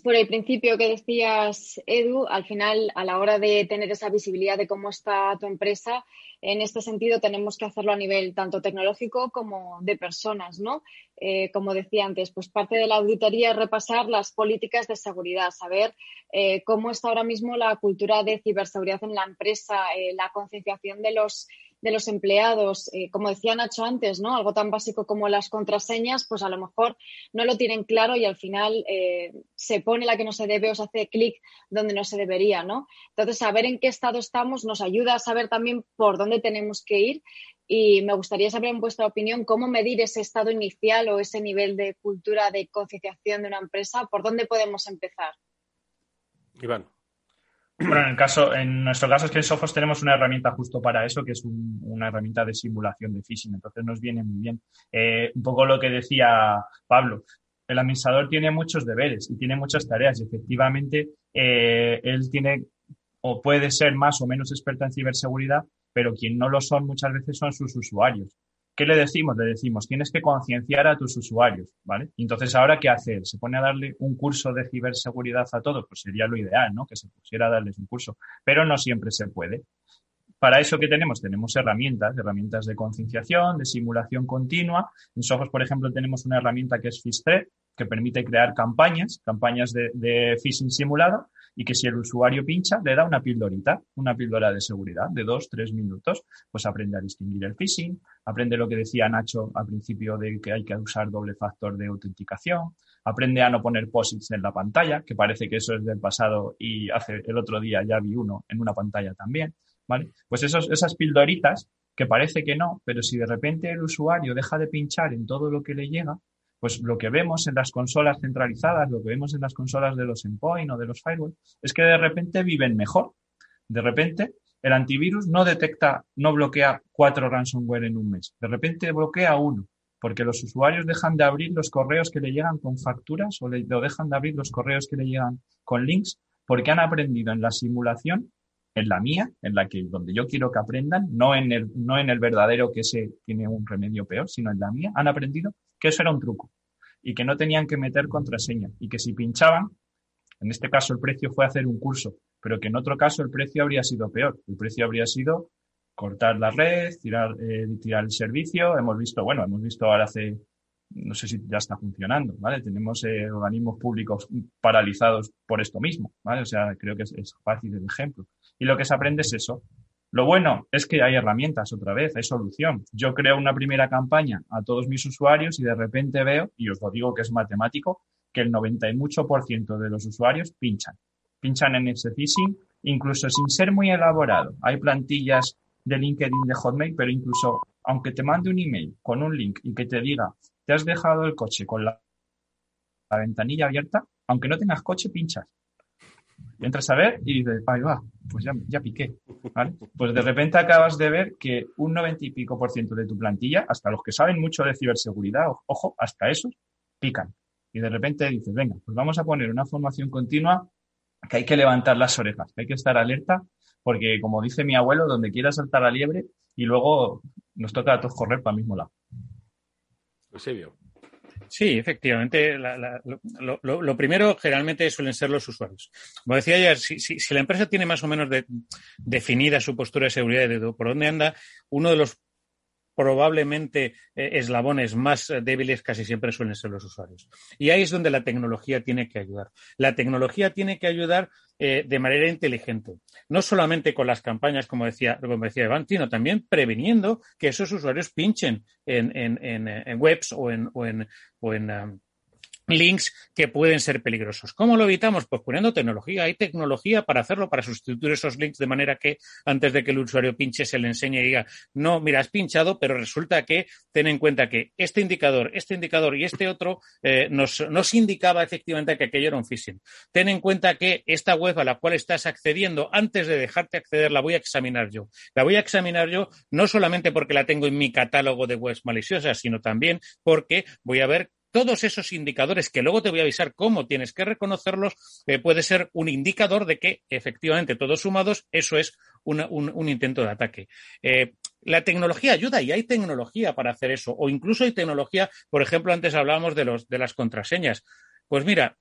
por el principio que decías, Edu, al final, a la hora de tener esa visibilidad de cómo está tu empresa, en este sentido tenemos que hacerlo a nivel tanto tecnológico como de personas, ¿no? Eh, como decía antes, pues parte de la auditoría es repasar las políticas de seguridad, saber eh, cómo está ahora mismo la cultura de ciberseguridad en la empresa, eh, la concienciación de los de los empleados, eh, como decía Nacho antes, ¿no? Algo tan básico como las contraseñas, pues a lo mejor no lo tienen claro y al final eh, se pone la que no se debe o se hace clic donde no se debería, ¿no? Entonces, saber en qué estado estamos nos ayuda a saber también por dónde tenemos que ir y me gustaría saber en vuestra opinión cómo medir ese estado inicial o ese nivel de cultura de concienciación de una empresa, por dónde podemos empezar. Iván. Bueno, en, el caso, en nuestro caso es que en Sophos tenemos una herramienta justo para eso, que es una herramienta de simulación de phishing. Entonces nos viene muy bien. Eh, un poco lo que decía Pablo. El administrador tiene muchos deberes y tiene muchas tareas y efectivamente eh, él tiene o puede ser más o menos experto en ciberseguridad, pero quien no lo son muchas veces son sus usuarios. ¿Qué le decimos? Le decimos, tienes que concienciar a tus usuarios, ¿vale? entonces, ¿ahora qué hacer? ¿Se pone a darle un curso de ciberseguridad a todos? Pues sería lo ideal, ¿no? Que se pusiera a darles un curso, pero no siempre se puede. Para eso, ¿qué tenemos? Tenemos herramientas, herramientas de concienciación, de simulación continua. En Sophos, por ejemplo, tenemos una herramienta que es FISPRE, que permite crear campañas, campañas de, de phishing simulado, y que si el usuario pincha, le da una pildorita, una píldora de seguridad de dos, tres minutos, pues aprende a distinguir el phishing, aprende lo que decía Nacho al principio de que hay que usar doble factor de autenticación, aprende a no poner posits en la pantalla, que parece que eso es del pasado y hace el otro día ya vi uno en una pantalla también, ¿vale? Pues esos, esas pildoritas que parece que no, pero si de repente el usuario deja de pinchar en todo lo que le llega, pues lo que vemos en las consolas centralizadas, lo que vemos en las consolas de los endpoint o de los firewall, es que de repente viven mejor. De repente, el antivirus no detecta, no bloquea cuatro ransomware en un mes. De repente bloquea uno, porque los usuarios dejan de abrir los correos que le llegan con facturas o, le, dejan de abrir los correos que le llegan con links, porque han aprendido en la simulación, en la mía, en la que donde yo quiero que aprendan, no en el, no en el verdadero que se tiene un remedio peor, sino en la mía, han aprendido que eso era un truco y que no tenían que meter contraseña y que si pinchaban, en este caso el precio fue hacer un curso, pero que en otro caso el precio habría sido peor. El precio habría sido cortar la red, tirar, eh, tirar el servicio. Hemos visto, bueno, hemos visto ahora hace, no sé si ya está funcionando, ¿vale? Tenemos eh, organismos públicos paralizados por esto mismo, ¿vale? O sea, creo que es, es fácil el ejemplo. Y lo que se aprende es eso, Lo bueno es que hay herramientas otra vez, hay solución. Yo creo una primera campaña a todos mis usuarios y de repente veo, y os lo digo que es matemático, que el 90 y mucho por ciento de los usuarios pinchan. Pinchan en ese phishing, incluso sin ser muy elaborado. Hay plantillas de LinkedIn de Hotmail, pero incluso aunque te mande un email con un link y que te diga, te has dejado el coche con la, ventanilla abierta, aunque no tengas coche, pinchas. Entras a ver y dices, ahí va, pues ya, piqué. Pues de repente acabas de ver que un noventa y pico por ciento de tu plantilla, hasta los que saben mucho de ciberseguridad, ojo, hasta esos, pican. Y de repente dices, venga, pues vamos a poner una formación continua que hay que levantar las orejas, que hay que estar alerta, porque como dice mi abuelo, donde quiera saltar la liebre y luego nos toca a todos correr para el mismo lado. Eusebio. Sí, efectivamente. lo, primero generalmente suelen ser los usuarios. Como decía ya, si, la empresa tiene más o menos definida su postura de seguridad y de por dónde anda, uno de los probablemente eh, eslabones más eh, débiles casi siempre suelen ser los usuarios. Y ahí es donde la tecnología tiene que ayudar. La tecnología tiene que ayudar eh, de manera inteligente, no solamente con las campañas, como decía, como decía Iván, sino también previniendo que esos usuarios pinchen en, webs o en, o en, o en um, links que pueden ser peligrosos. ¿Cómo lo evitamos? Pues poniendo tecnología. Hay tecnología para hacerlo, para sustituir esos links de manera que antes de que el usuario pinche se le enseñe y diga, no, mira, has pinchado, pero resulta que ten en cuenta que este indicador, este indicador y este otro eh, nos, nos indicaba efectivamente que aquello era un phishing. Ten en cuenta que esta web a la cual estás accediendo, antes de dejarte acceder, la voy a examinar yo. La voy a examinar yo no solamente porque la tengo en mi catálogo de webs maliciosas, sino también porque voy a ver todos esos indicadores que luego te voy a avisar cómo tienes que reconocerlos, eh, puede ser un indicador de que efectivamente todos sumados eso es un, intento de ataque. Eh, la tecnología ayuda y hay tecnología para hacer eso, o incluso hay tecnología, por ejemplo, antes hablábamos de, los, de las contraseñas. Pues mira,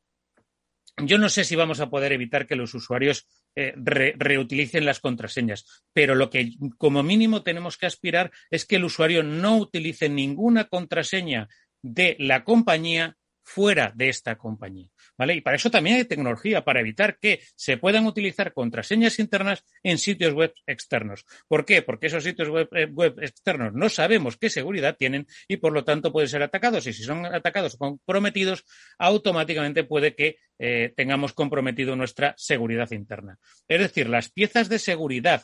yo no sé si vamos a poder evitar que los usuarios eh, reutilicen las contraseñas, pero lo que como mínimo tenemos que aspirar es que el usuario no utilice ninguna contraseña de la compañía fuera de esta compañía. ¿Vale? Y para eso también hay tecnología, para evitar que se puedan utilizar contraseñas internas en sitios web externos. ¿Por qué? Porque esos sitios web, eh, externos no sabemos qué seguridad tienen y por lo tanto pueden ser atacados. Y si son atacados o comprometidos, automáticamente puede que eh, tengamos comprometido nuestra seguridad interna. Es decir, las piezas de seguridad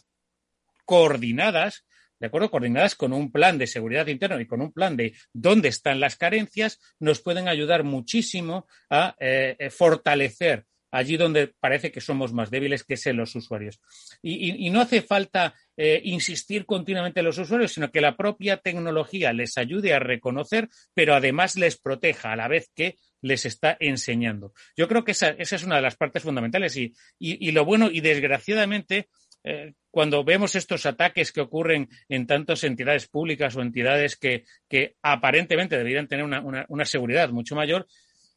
coordinadas ¿de acuerdo? Coordinadas con un plan de seguridad interna y con un plan de dónde están las carencias, nos pueden ayudar muchísimo a eh, eh, fortalecer allí donde parece que somos más débiles, que es los usuarios. Y, no hace falta eh, insistir continuamente en los usuarios, sino que la propia tecnología les ayude a reconocer, pero además les proteja a la vez que les está enseñando. Yo creo que esa, es una de las partes fundamentales y lo bueno, y desgraciadamente, eh, cuando vemos estos ataques que ocurren en tantas entidades públicas o entidades que, aparentemente deberían tener una, seguridad mucho mayor,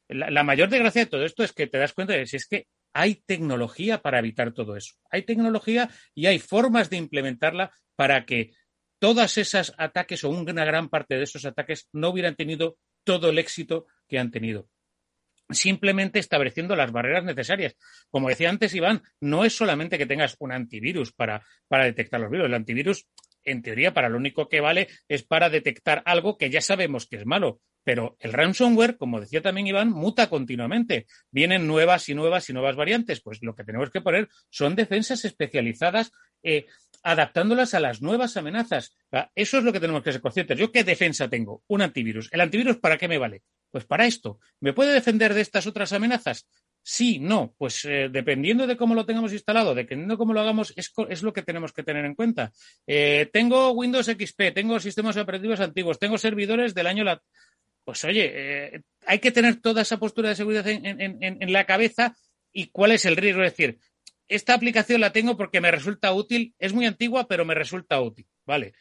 la, mayor desgracia de todo esto es que te das cuenta de si es que hay tecnología para evitar todo eso. Hay tecnología y hay formas de implementarla para que todas esas ataques o una gran parte de esos ataques no hubieran tenido todo el éxito que han tenido simplemente estableciendo las barreras necesarias. Como decía antes Iván, no es solamente que tengas un antivirus para, para detectar los virus. El antivirus, en teoría, para lo único que vale es para detectar algo que ya sabemos que es malo. Pero el ransomware, como decía también Iván, muta continuamente. Vienen nuevas y nuevas y nuevas variantes. Pues lo que tenemos que poner son defensas especializadas eh, adaptándolas a las nuevas amenazas. Eso es lo que tenemos que ser conscientes. ¿Yo qué defensa tengo? Un antivirus. ¿El antivirus para qué me vale? Pues para esto. ¿Me puede defender de estas otras amenazas? Sí, no. Pues eh, dependiendo de cómo lo tengamos instalado, dependiendo de cómo lo hagamos, es, lo que tenemos que tener en cuenta. Eh, tengo Windows XP, tengo sistemas operativos antiguos, tengo servidores del año... La... Pues oye, eh, hay que tener toda esa postura de seguridad en, la cabeza y cuál es el riesgo. Es decir, esta aplicación la tengo porque me resulta útil, es muy antigua, pero me resulta útil. ¿Vale?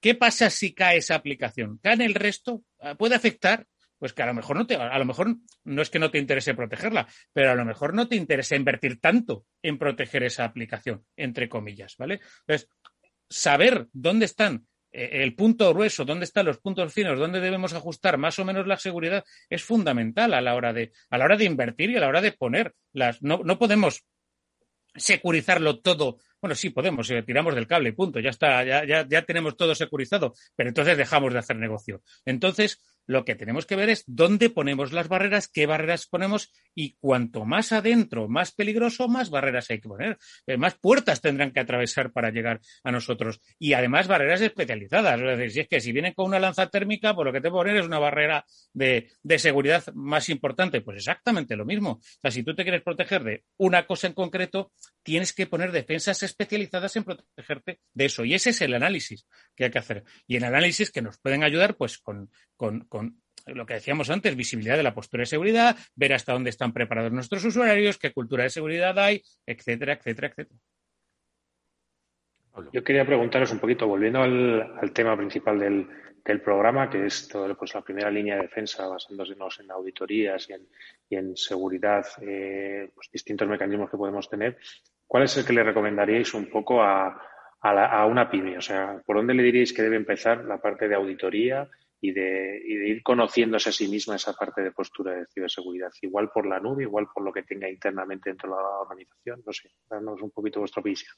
¿Qué pasa si cae esa aplicación? ¿Cae el resto? ¿Puede afectar? Pues que a lo mejor no te, a lo mejor no es que no te interese protegerla, pero a lo mejor no te interesa invertir tanto en proteger esa aplicación, entre comillas, ¿vale? Entonces, saber dónde están eh, el punto grueso, dónde están los puntos finos, dónde debemos ajustar más o menos la seguridad, es fundamental a la hora de, a la hora de invertir y a la hora de poner las. No, no podemos securizarlo todo. Bueno, sí, podemos, eh, tiramos del cable, punto, ya está, ya, ya, ya tenemos todo securizado, pero entonces dejamos de hacer negocio. Entonces, lo que tenemos que ver es dónde ponemos las barreras, qué barreras ponemos y cuanto más adentro, más peligroso, más barreras hay que poner. Eh, más puertas tendrán que atravesar para llegar a nosotros. Y además barreras especializadas. Es decir, si es que si vienen con una lanza térmica, pues lo que te poner es una barrera de, de seguridad más importante. Pues exactamente lo mismo. O sea, si tú te quieres proteger de una cosa en concreto, tienes que poner defensas especializadas en protegerte de eso. Y ese es el análisis que hay que hacer. Y el análisis que nos pueden ayudar, pues, con, con, con lo que decíamos antes, visibilidad de la postura de seguridad, ver hasta dónde están preparados nuestros usuarios, qué cultura de seguridad hay, etcétera, etcétera, etcétera. Yo quería preguntaros un poquito, volviendo al, al tema principal del, del, programa, que es todo, pues, la primera línea de defensa, basándonos en auditorías y en, y en seguridad, eh, pues, distintos mecanismos que podemos tener. ¿Cuál es el que le recomendaríais un poco a, a, la, a una pyme? O sea, ¿por dónde le diríais que debe empezar la parte de auditoría y de, y de, ir conociéndose a sí misma esa parte de postura de ciberseguridad, igual por la nube, igual por lo que tenga internamente dentro de la organización, no sé, danos un poquito vuestra visión.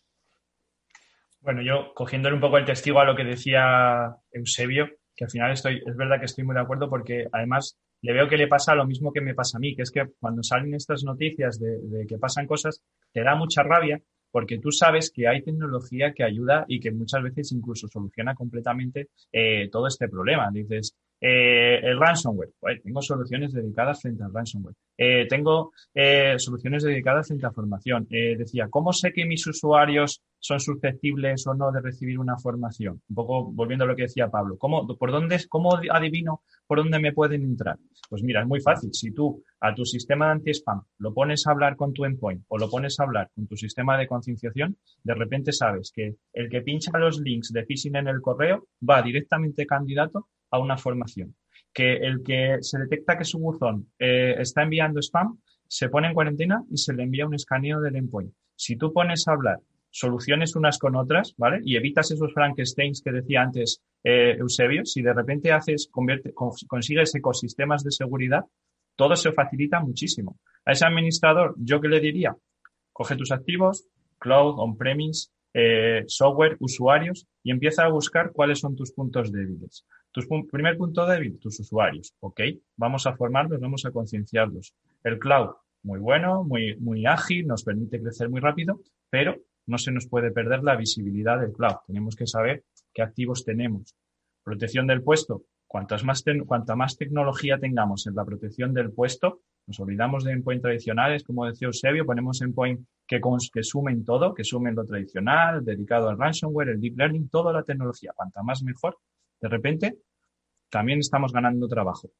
Bueno, yo cogiéndole un poco el testigo a lo que decía Eusebio, que al final estoy, es verdad que estoy muy de acuerdo porque además le veo que le pasa lo mismo que me pasa a mí, que es que cuando salen estas noticias de, de que pasan cosas, te da mucha rabia porque tú sabes que hay tecnología que ayuda y que muchas veces incluso soluciona completamente eh, todo este problema. Dices, eh, el ransomware, pues, tengo soluciones dedicadas frente al ransomware. Eh, tengo eh, soluciones dedicadas frente a formación. Eh, decía, ¿cómo sé que mis usuarios son susceptibles o no de recibir una formación? Un poco volviendo a lo que decía Pablo. ¿Cómo, por dónde, cómo adivino por dónde me pueden entrar? Pues mira, es muy fácil. Si tú a tu sistema de anti-spam lo pones a hablar con tu endpoint o lo pones a hablar con tu sistema de concienciación, de repente sabes que el que pincha los links de phishing en el correo va directamente candidato a una formación. Que el que se detecta que su buzón eh, está enviando spam, se pone en cuarentena y se le envía un escaneo del endpoint. Si tú pones a hablar soluciones unas con otras, ¿vale? Y evitas esos Frankensteins que decía antes eh, Eusebio, si de repente haces, consigues ecosistemas de seguridad, todo se facilita muchísimo. A ese administrador, ¿yo qué le diría? Coge tus activos, cloud, on-premise, eh, software, usuarios, y empieza a buscar cuáles son tus puntos débiles. Tu primer punto débil, tus usuarios. Ok, vamos a formarlos, vamos a concienciarlos. El cloud, muy bueno, muy, muy ágil, nos permite crecer muy rápido, pero no se nos puede perder la visibilidad del cloud. Tenemos que saber qué activos tenemos. Protección del puesto. Cuantas más cuanta más tecnología tengamos en la protección del puesto, nos olvidamos de endpoint tradicionales, como decía Eusebio, ponemos endpoint que, que sumen todo, que sumen lo tradicional, dedicado al ransomware, el deep learning, toda la tecnología. Cuanta más mejor, de repente también estamos ganando trabajo.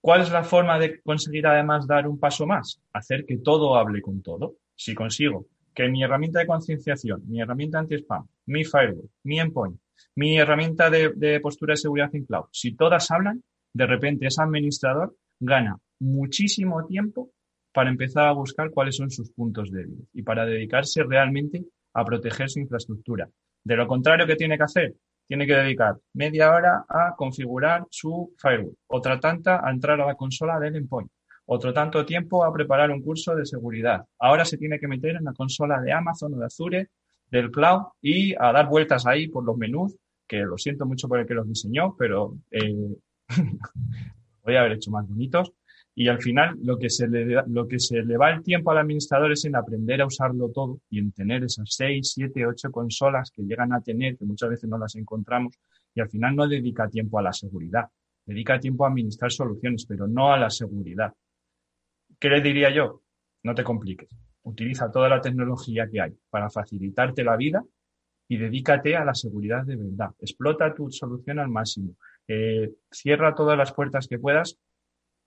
¿Cuál es la forma de conseguir además dar un paso más? Hacer que todo hable con todo. Si consigo que mi herramienta de concienciación, mi herramienta anti-spam, mi firewall, mi endpoint, mi herramienta de, postura de seguridad en cloud, si todas hablan, de repente ese administrador gana muchísimo tiempo para empezar a buscar cuáles son sus puntos débiles y para dedicarse realmente a proteger su infraestructura. De lo contrario, ¿qué tiene que hacer? Tiene que dedicar media hora a configurar su firewall, otra tanta a entrar a la consola del endpoint, otro tanto tiempo a preparar un curso de seguridad. Ahora se tiene que meter en la consola de Amazon o de Azure, del cloud, y a dar vueltas ahí por los menús, que lo siento mucho por el que los diseñó, pero eh, voy a haber hecho más bonitos. Y al final lo que, se le, lo que se le va el tiempo al administrador es en aprender a usarlo todo y en tener esas seis, siete, ocho consolas que llegan a tener, que muchas veces no las encontramos, y al final no dedica tiempo a la seguridad, dedica tiempo a administrar soluciones, pero no a la seguridad. ¿Qué le diría yo? No te compliques. Utiliza toda la tecnología que hay para facilitarte la vida y dedícate a la seguridad de verdad. Explota tu solución al máximo. Eh, cierra todas las puertas que puedas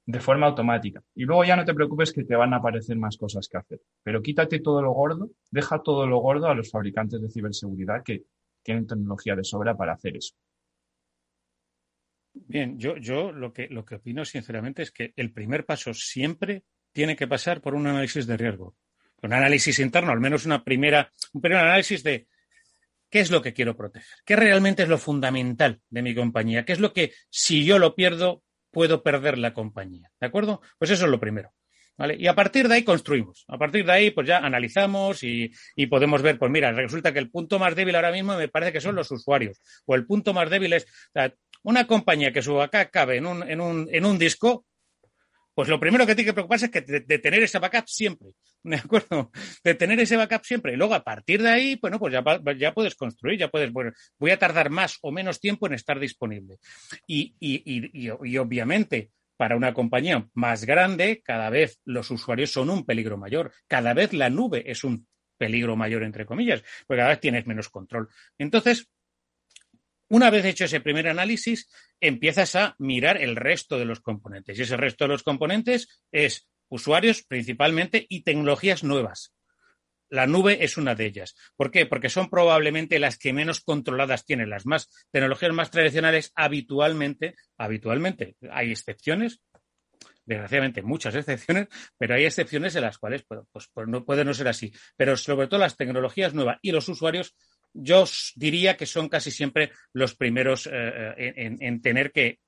de forma automática. Y luego ya no te preocupes que te van a aparecer más cosas que hacer. Pero quítate todo lo gordo, deja todo lo gordo a los fabricantes de ciberseguridad que tienen tecnología de sobra para hacer eso. Bien, yo, yo lo, que, lo que opino sinceramente es que el primer paso siempre tiene que pasar por un análisis de riesgo. Un análisis interno, al menos una primera, un primer análisis de qué es lo que quiero proteger, qué realmente es lo fundamental de mi compañía, qué es lo que si yo lo pierdo puedo perder la compañía. ¿De acuerdo? Pues eso es lo primero. ¿Vale? Y a partir de ahí construimos. A partir de ahí, pues ya analizamos y, podemos ver, pues mira, resulta que el punto más débil ahora mismo me parece que son los usuarios. O el punto más débil es una compañía que su backup cabe en un disco, pues lo primero que tiene que preocuparse es que de, tener ese backup siempre, ¿de acuerdo? De tener ese backup siempre. Y luego a partir de ahí, bueno, pues ya, ya puedes construir, ya puedes, bueno, voy a tardar más o menos tiempo en estar disponible. Y, y, y, y obviamente, para una compañía más grande, cada vez los usuarios son un peligro mayor, cada vez la nube es un peligro mayor, entre comillas, porque cada vez tienes menos control. Entonces, una vez hecho ese primer análisis, empiezas a mirar el resto de los componentes. Y ese resto de los componentes es usuarios principalmente y tecnologías nuevas. La nube es una de ellas. ¿Por qué? Porque son probablemente las que menos controladas tienen. Las más tecnologías más tradicionales habitualmente, habitualmente, hay excepciones, desgraciadamente muchas excepciones, pero hay excepciones en las cuales pues, pues no puede no ser así. Pero sobre todo las tecnologías nuevas y los usuarios, yo diría que son casi siempre los primeros eh, en, en tener que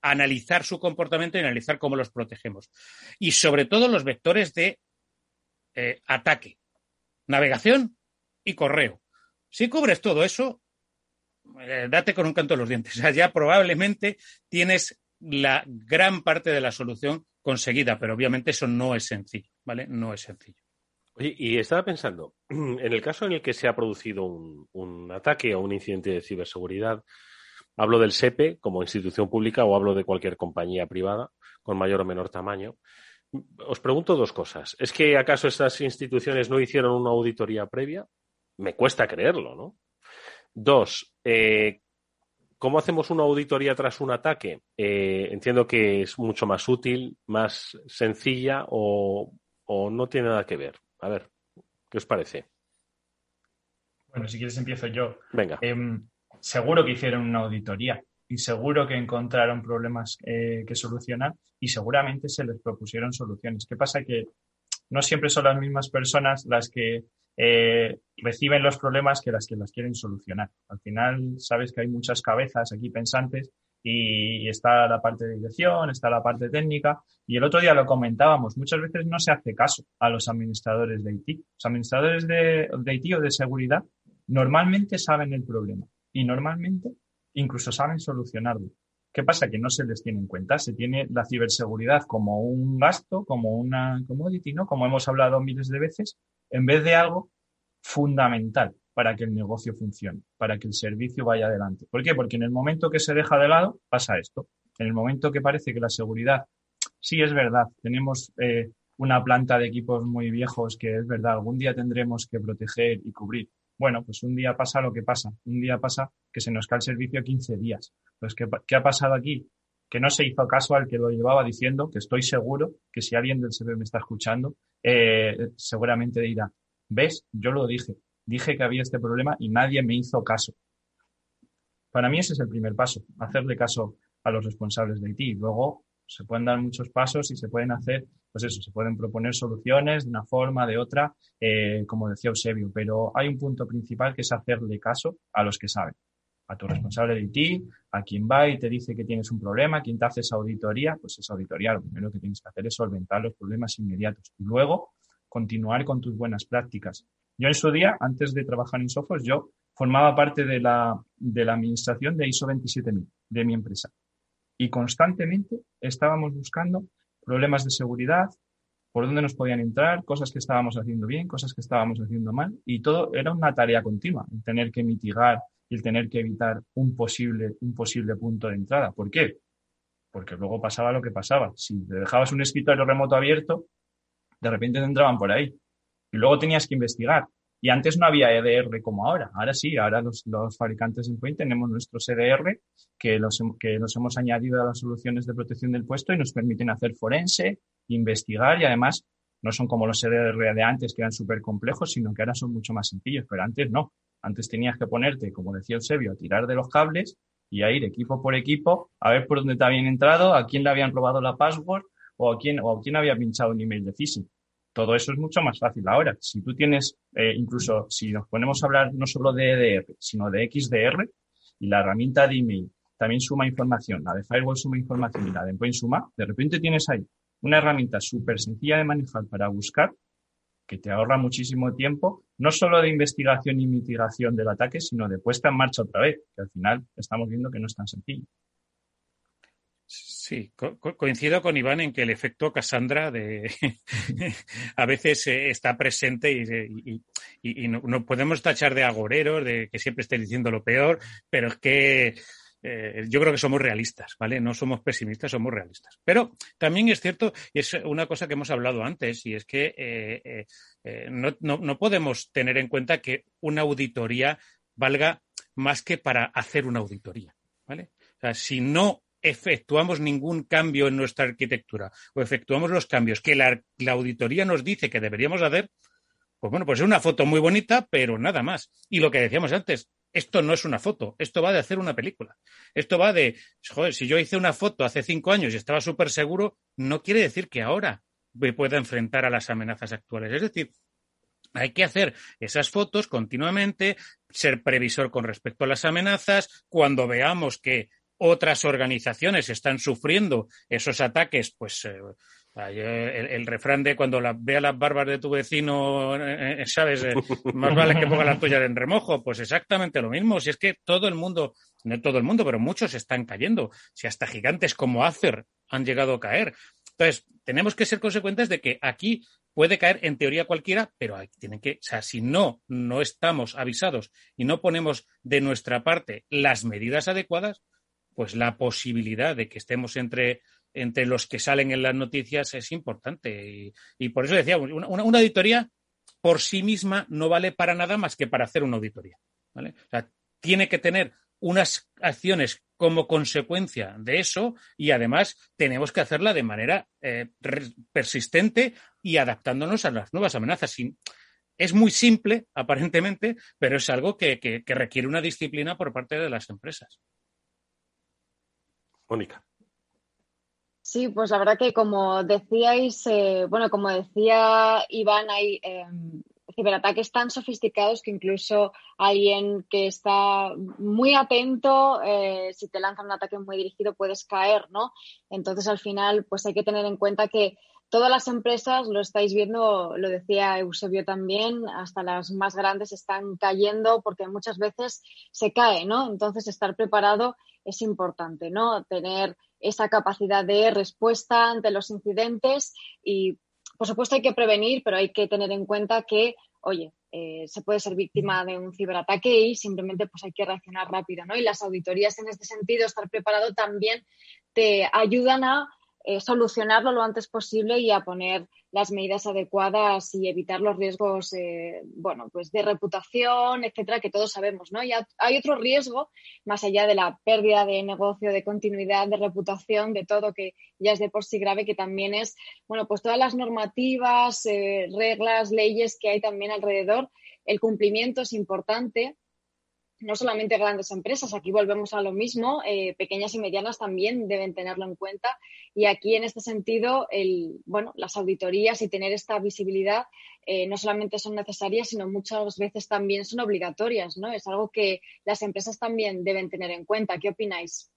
analizar su comportamiento y analizar cómo los protegemos. Y sobre todo los vectores de eh, ataque navegación y correo. Si cubres todo eso, eh, date con un canto de los dientes. O sea, ya probablemente tienes la gran parte de la solución conseguida, pero obviamente eso no es sencillo, ¿vale? No es sencillo. Y estaba pensando, en el caso en el que se ha producido un, ataque o un incidente de ciberseguridad, hablo del SEPE como institución pública o hablo de cualquier compañía privada con mayor o menor tamaño. Os pregunto dos cosas. ¿Es que acaso estas instituciones no hicieron una auditoría previa? Me cuesta creerlo, ¿no? Dos, eh, ¿cómo hacemos una auditoría tras un ataque? Eh, entiendo que es mucho más útil, más sencilla o, no tiene nada que ver. A ver, ¿qué os parece? Bueno, si quieres empiezo yo. Venga. Eh, seguro que hicieron una auditoría y seguro que encontraron problemas eh, que solucionar y seguramente se les propusieron soluciones. ¿Qué pasa? Que no siempre son las mismas personas las que eh, reciben los problemas que las que las quieren solucionar. Al final, sabes que hay muchas cabezas aquí pensantes y, está la parte de dirección, está la parte técnica y el otro día lo comentábamos, muchas veces no se hace caso a los administradores de IT. Los administradores de, de IT o de seguridad normalmente saben el problema y normalmente incluso saben solucionarlo. ¿Qué pasa? Que no se les tiene en cuenta. Se tiene la ciberseguridad como un gasto, como una commodity, ¿no? Como hemos hablado miles de veces, en vez de algo fundamental para que el negocio funcione, para que el servicio vaya adelante. ¿Por qué? Porque en el momento que se deja de lado pasa esto. En el momento que parece que la seguridad, sí es verdad, tenemos eh, una planta de equipos muy viejos que es verdad, algún día tendremos que proteger y cubrir. Bueno, pues un día pasa lo que pasa. Un día pasa que se nos cae el servicio 15 días. Pues, ¿qué, ¿qué, ha pasado aquí? Que no se hizo caso al que lo llevaba diciendo, que estoy seguro que si alguien del CB me está escuchando, eh, seguramente dirá, ves, yo lo dije, dije que había este problema y nadie me hizo caso. Para mí ese es el primer paso, hacerle caso a los responsables de IT. Luego se pueden dar muchos pasos y se pueden hacer, pues eso, se pueden proponer soluciones de una forma, de otra, eh, como decía Eusebio, pero hay un punto principal que es hacerle caso a los que saben. A tu responsable de IT, a quien va y te dice que tienes un problema, quien te hace esa auditoría, pues esa auditoría lo primero que tienes que hacer es solventar los problemas inmediatos y luego continuar con tus buenas prácticas. Yo en su día, antes de trabajar en software, yo formaba parte de la, de la administración de ISO 27000 de mi empresa y constantemente estábamos buscando problemas de seguridad, por dónde nos podían entrar, cosas que estábamos haciendo bien, cosas que estábamos haciendo mal, y todo era una tarea continua, el tener que mitigar y el tener que evitar un posible, un posible punto de entrada. ¿Por qué? Porque luego pasaba lo que pasaba. Si te dejabas un escritorio remoto abierto, de repente te entraban por ahí. Y luego tenías que investigar. Y antes no había EDR como ahora. Ahora sí, ahora los, fabricantes de endpoint tenemos nuestros EDR que los, que los hemos añadido a las soluciones de protección del puesto y nos permiten hacer forense, investigar y además no son como los EDR de antes que eran súper complejos, sino que ahora son mucho más sencillos, pero antes no. Antes tenías que ponerte, como decía Eusebio, a tirar de los cables y a ir equipo por equipo a ver por dónde te habían entrado, a quién le habían robado la password o a quién, o a quién había pinchado un email de phishing. Todo eso es mucho más fácil ahora. Si tú tienes, eh, incluso si nos ponemos a hablar no solo de EDR, sino de XDR, y la herramienta de email también suma información, la de firewall suma información y la de endpoint suma, de repente tienes ahí una herramienta súper sencilla de manejar para buscar, que te ahorra muchísimo tiempo, no solo de investigación y mitigación del ataque, sino de puesta en marcha otra vez, que al final estamos viendo que no es tan sencillo. Sí, coincido con Iván en que el efecto Cassandra de a veces eh, está presente y, no, podemos tachar de agoreros, de que siempre esté diciendo lo peor, pero es que eh, yo creo que somos realistas, ¿vale? No somos pesimistas, somos realistas. Pero también es cierto, y es una cosa que hemos hablado antes, y es que eh, no, no podemos tener en cuenta que una auditoría valga más que para hacer una auditoría, ¿vale? O sea, si no efectuamos ningún cambio en nuestra arquitectura o efectuamos los cambios que la, auditoría nos dice que deberíamos hacer, pues bueno, pues es una foto muy bonita, pero nada más. Y lo que decíamos antes, esto no es una foto, esto va de hacer una película. Esto va de, joder, si yo hice una foto hace cinco años y estaba súper seguro, no quiere decir que ahora me pueda enfrentar a las amenazas actuales. Es decir, hay que hacer esas fotos continuamente, ser previsor con respecto a las amenazas. Cuando veamos que otras organizaciones están sufriendo esos ataques, pues eh, el, refrán de cuando vea las barbas de tu vecino, eh, eh, ¿sabes? más vale que ponga la tuya en remojo. Pues exactamente lo mismo. Si es que todo el mundo, no todo el mundo, pero muchos están cayendo. Si hasta gigantes como Acer han llegado a caer. Entonces, tenemos que ser consecuentes de que aquí puede caer en teoría cualquiera, pero tienen que, o sea, si no, no estamos avisados y no ponemos de nuestra parte las medidas adecuadas, pues la posibilidad de que estemos entre, entre los que salen en las noticias es importante. Y, por eso decía, una, auditoría por sí misma no vale para nada más que para hacer una auditoría. ¿vale? Tiene que tener unas acciones como consecuencia de eso y además tenemos que hacerla de manera eh, persistente y adaptándonos a las nuevas amenazas. Es muy simple, aparentemente, pero es algo que requiere una disciplina por parte de las empresas. Mónica. Sí, pues la verdad que como decíais, eh, bueno, como decía Iván, hay em, ciberataques tan sofisticados que incluso alguien que está muy atento, eh, si te lanzan un ataque muy dirigido, puedes caer, ¿no? Entonces, al final, pues hay que tener en cuenta que todas las empresas, lo estáis viendo, lo decía Eusebio también, hasta las más grandes están cayendo porque muchas veces se cae, ¿no? Entonces, estar preparado es importante, ¿no? Tener esa capacidad de respuesta ante los incidentes y, por supuesto, hay que prevenir, pero hay que tener en cuenta que, oye, eh, se puede ser víctima de un ciberataque y simplemente pues hay que reaccionar rápido, ¿no? Y las auditorías en este sentido, estar preparado también te ayudan a eh, solucionarlo lo antes posible y a poner las medidas adecuadas y evitar los riesgos, eh, bueno, pues de reputación, etcétera, que todos sabemos, ¿no? Y hay otro riesgo, más allá de la pérdida de negocio, de continuidad, de reputación, de todo que ya es de por sí grave, que también es, bueno, pues todas las normativas, eh, reglas, leyes que hay también alrededor. El cumplimiento es importante no solamente grandes empresas, aquí volvemos a lo mismo, eh, pequeñas y medianas también deben tenerlo en cuenta. Y aquí, en este sentido, bueno, las auditorías y tener esta visibilidad eh, no solamente son necesarias, sino muchas veces también son obligatorias, ¿no? Es algo que las empresas también deben tener en cuenta. ¿Qué opináis?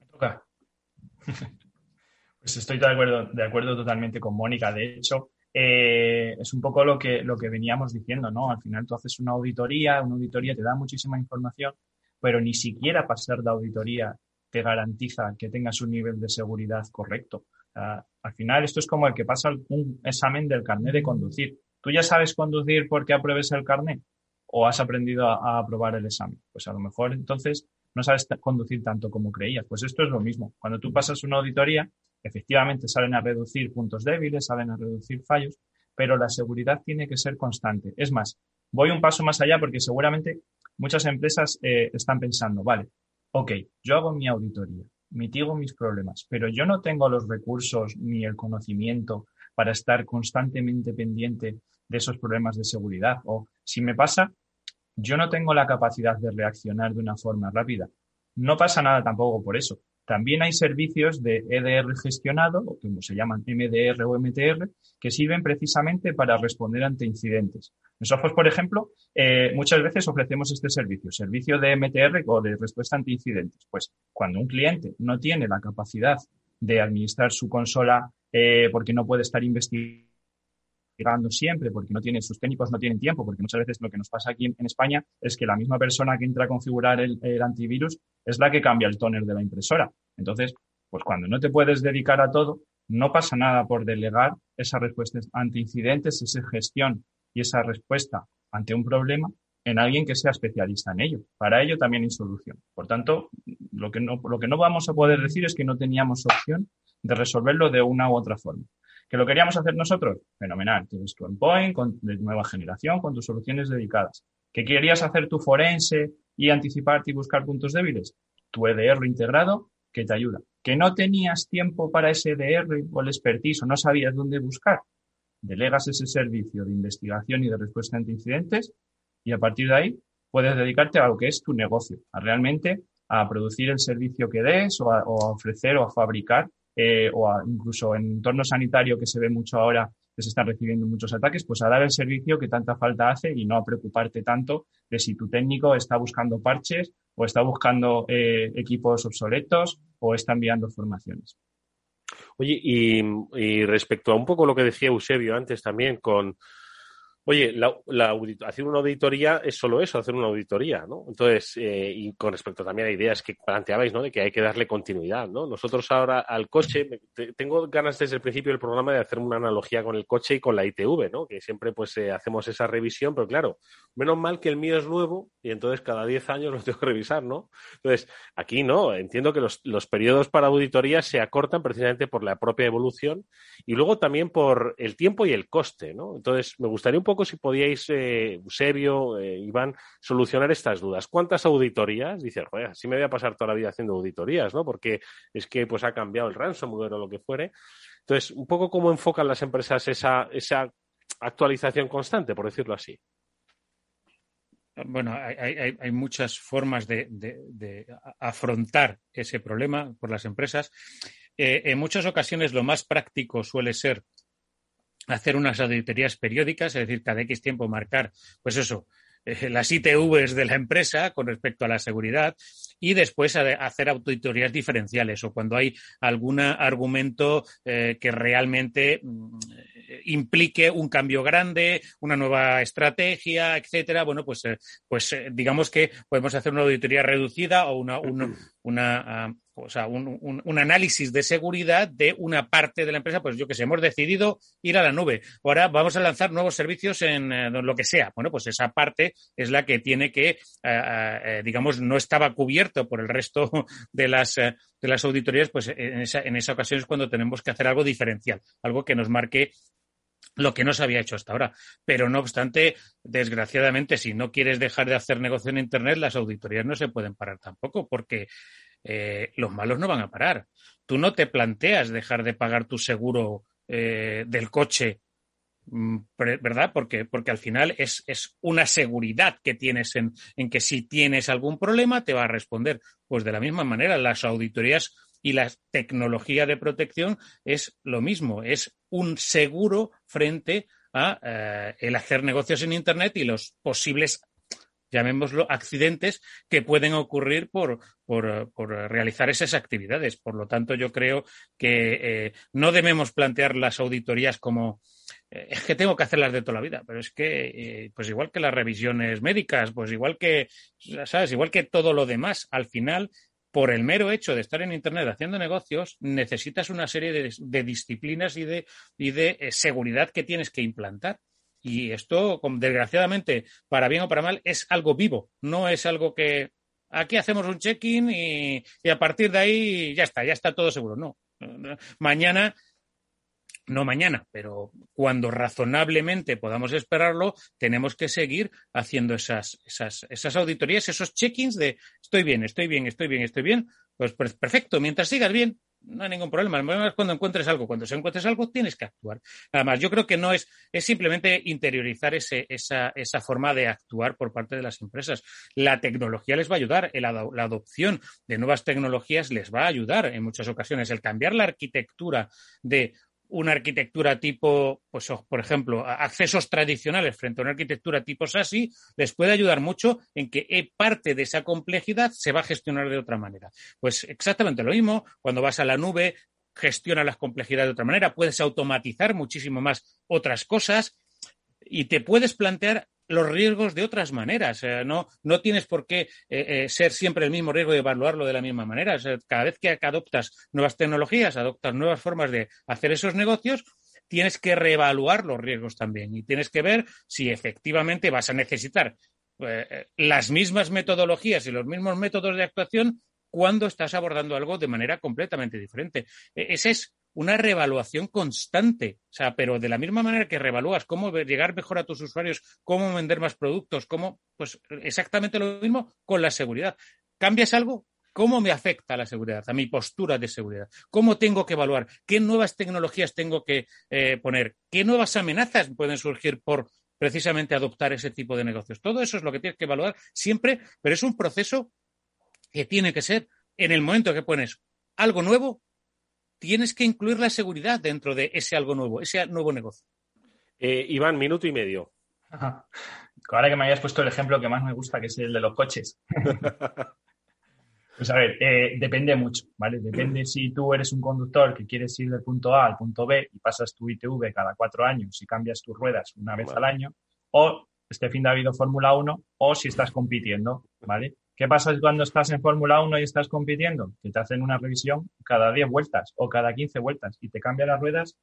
Me toca. Pues estoy de acuerdo, de acuerdo totalmente con Mónica. De hecho, eh, es un poco lo que, lo que veníamos diciendo, ¿no? Al final tú haces una auditoría, una auditoría te da muchísima información, pero ni siquiera pasar de auditoría te garantiza que tengas un nivel de seguridad correcto. al final esto es como el que pasa un examen del carnet de conducir. ¿Tú ya sabes conducir porque apruebes el carnet o has aprendido a, a aprobar el examen? Pues a lo mejor entonces no sabes conducir tanto como creías. Pues esto es lo mismo. Cuando tú pasas una auditoría, Efectivamente, salen a reducir puntos débiles, salen a reducir fallos, pero la seguridad tiene que ser constante. Es más, voy un paso más allá porque seguramente muchas empresas eh, están pensando, vale, ok, yo hago mi auditoría, mitigo mis problemas, pero yo no tengo los recursos ni el conocimiento para estar constantemente pendiente de esos problemas de seguridad. O si me pasa, yo no tengo la capacidad de reaccionar de una forma rápida. No pasa nada tampoco por eso También hay servicios de EDR gestionado, o como se llaman MDR o MTR, que sirven precisamente para responder ante incidentes. Nosotros, por ejemplo, eh, muchas veces ofrecemos este servicio, servicio de MTR o de respuesta ante incidentes. Pues cuando un cliente no tiene la capacidad de administrar su consola eh, porque no puede estar investigando siempre, porque no tiene, sus técnicos no tienen tiempo, porque muchas veces lo que nos pasa aquí en, España es que la misma persona que entra a configurar el, antivirus es la que cambia el toner de la impresora. Entonces, pues cuando no te puedes dedicar a todo, no pasa nada por delegar esa respuesta ante incidentes, esa gestión y esa respuesta ante un problema en alguien que sea especialista en ello. Para ello también hay solución. Por tanto, lo que no, lo que no vamos a poder decir es que no teníamos opción de resolverlo de una u otra forma. ¿Que lo queríamos hacer nosotros? Fenomenal. Tienes tu endpoint de nueva generación con tus soluciones dedicadas. ¿Que querías hacer tu forense y anticiparte y buscar puntos débiles? Tu EDR integrado que te ayuda. ¿Que no tenías tiempo para ese EDR o el expertise o no sabías dónde buscar? Delegas ese servicio de investigación y de respuesta ante incidentes y a partir de ahí puedes dedicarte a lo que es tu negocio, a realmente a producir el servicio que des o a ofrecer o a fabricar eh, o incluso en entorno sanitario que se ve mucho ahora que se están recibiendo muchos ataques, pues a dar el servicio que tanta falta hace y no a preocuparte tanto de si tu técnico está buscando parches o está buscando eh, equipos obsoletos o está enviando formaciones. Oye, y, y, respecto a un poco lo que decía Eusebio antes también con Oye, la, hacer una auditoría es solo eso, hacer una auditoría, ¿no? Entonces, eh, y con respecto también a ideas que planteabais, ¿no? De que hay que darle continuidad, ¿no? Nosotros ahora al coche, tengo ganas desde el principio del programa de hacer una analogía con el coche y con la ITV, ¿no? Que siempre pues eh, hacemos esa revisión, pero claro, menos mal que el mío es nuevo y entonces cada 10 años lo tengo que revisar, ¿no? Entonces, aquí no, entiendo que los, los periodos para auditoría se acortan precisamente por la propia evolución y luego también por el tiempo y el coste, ¿no? Entonces, me gustaría un poco si podíais, eh, Eusebio, eh, Iván, solucionar estas dudas. ¿Cuántas auditorías? Dice, joder, así me voy a pasar toda la vida haciendo auditorías, ¿no? Porque es que pues ha cambiado el ransomware o lo que fuere. Entonces, un poco cómo enfocan las empresas esa, esa actualización constante, por decirlo así. Bueno, hay, muchas formas de, afrontar ese problema por las empresas. Eh, en muchas ocasiones lo más práctico suele ser hacer unas auditorías periódicas, es decir, cada X tiempo marcar, pues eso, eh, las ITVs de la empresa con respecto a la seguridad y después hacer auditorías diferenciales o cuando hay algún argumento eh, que realmente mm, implique un cambio grande, una nueva estrategia, etcétera. Bueno, pues, eh, pues digamos que podemos hacer una auditoría reducida o una, una, ah, o sea, un, un, análisis de seguridad de una parte de la empresa, pues yo que sé, hemos decidido ir a la nube. Ahora vamos a lanzar nuevos servicios en eh, lo que sea. Bueno, pues esa parte es la que tiene que, eh, eh, digamos, no estaba por el resto de las, de las auditorías, pues en esa, en esa ocasión es cuando tenemos que hacer algo diferencial, algo que nos marque lo que no se había hecho hasta ahora. Pero no obstante, desgraciadamente, si no quieres dejar de hacer negocio en Internet, las auditorías no se pueden parar tampoco, porque eh, los malos no van a parar. Tú no te planteas dejar de pagar tu seguro eh, del coche, ¿verdad? Porque, porque al final es, es una seguridad que tienes en, en, que si tienes algún problema te va a responder. Pues de la misma manera, las auditorías y la tecnología de protección es lo mismo, es un seguro frente a eh, el hacer negocios en Internet y los posibles llamémoslo, accidentes que pueden ocurrir por, por, realizar esas actividades. Por lo tanto, yo creo que eh, no debemos plantear las auditorías como es que tengo que hacerlas de toda la vida, pero es que, eh, pues igual que las revisiones médicas, pues igual que, ¿sabes? Igual que todo lo demás, al final por el mero hecho de estar en Internet haciendo negocios, necesitas una serie de, disciplinas y de, y de seguridad que tienes que implantar. Y esto, desgraciadamente, para bien o para mal, es algo vivo, no es algo que aquí hacemos un check-in y, a partir de ahí ya está, ya está todo seguro. No. Mañana, no mañana, pero cuando razonablemente podamos esperarlo, tenemos que seguir haciendo esas, esas, esas auditorías, esos check-ins de estoy bien, estoy bien, estoy bien, estoy bien. Pues perfecto, mientras sigas bien, no hay ningún problema. El problema es cuando encuentres algo. Cuando se encuentres algo, tienes que actuar. Además, yo creo que no es, es simplemente interiorizar ese, esa, esa, forma de actuar por parte de las empresas. La tecnología les va a ayudar, la, la adopción de nuevas tecnologías les va a ayudar en muchas ocasiones. El cambiar la arquitectura de una arquitectura tipo, pues, por ejemplo, accesos tradicionales frente a una arquitectura tipo SASI, les puede ayudar mucho en que eh, parte de esa complejidad se va a gestionar de otra manera. Pues exactamente lo mismo, cuando vas a la nube, gestiona las complejidades de otra manera, puedes automatizar muchísimo más otras cosas y te puedes plantear los riesgos de otras maneras. no, no tienes por qué eh, eh, ser siempre el mismo riesgo y evaluarlo de la misma manera. cada vez que adoptas nuevas tecnologías, adoptas nuevas formas de hacer esos negocios, tienes que reevaluar los riesgos también y tienes que ver si efectivamente vas a necesitar eh, las mismas metodologías y los mismos métodos de actuación cuando estás abordando algo de manera completamente diferente. E, ese es una reevaluación constante. O sea, pero de la misma manera que reevalúas cómo llegar mejor a tus usuarios, cómo vender más productos, cómo, pues exactamente lo mismo con la seguridad. ¿Cambias algo? ¿Cómo me afecta la seguridad, a mi postura de seguridad? ¿Cómo tengo que evaluar? ¿Qué nuevas tecnologías tengo que eh, poner? ¿Qué nuevas amenazas pueden surgir por precisamente adoptar ese tipo de negocios? Todo eso es lo que tienes que evaluar siempre, pero es un proceso que tiene que ser en el momento que pones algo nuevo, tienes que incluir la seguridad dentro de ese algo nuevo, ese nuevo negocio. Eh, Iván, minuto y medio. Ahora que me hayas puesto el ejemplo que más me gusta, que es el de los coches. pues a ver, eh, depende mucho, ¿vale? Depende si tú eres un conductor que quieres ir del punto A al punto B y pasas tu ITV cada cuatro años y cambias tus ruedas una vez al año, o este fin de ha habido Fórmula 1, o si estás compitiendo, ¿vale? ¿Qué pasa cuando estás en Fórmula 1 y estás compitiendo? Que te hacen una revisión cada 10 vueltas o cada 15 vueltas y te cambian las ruedas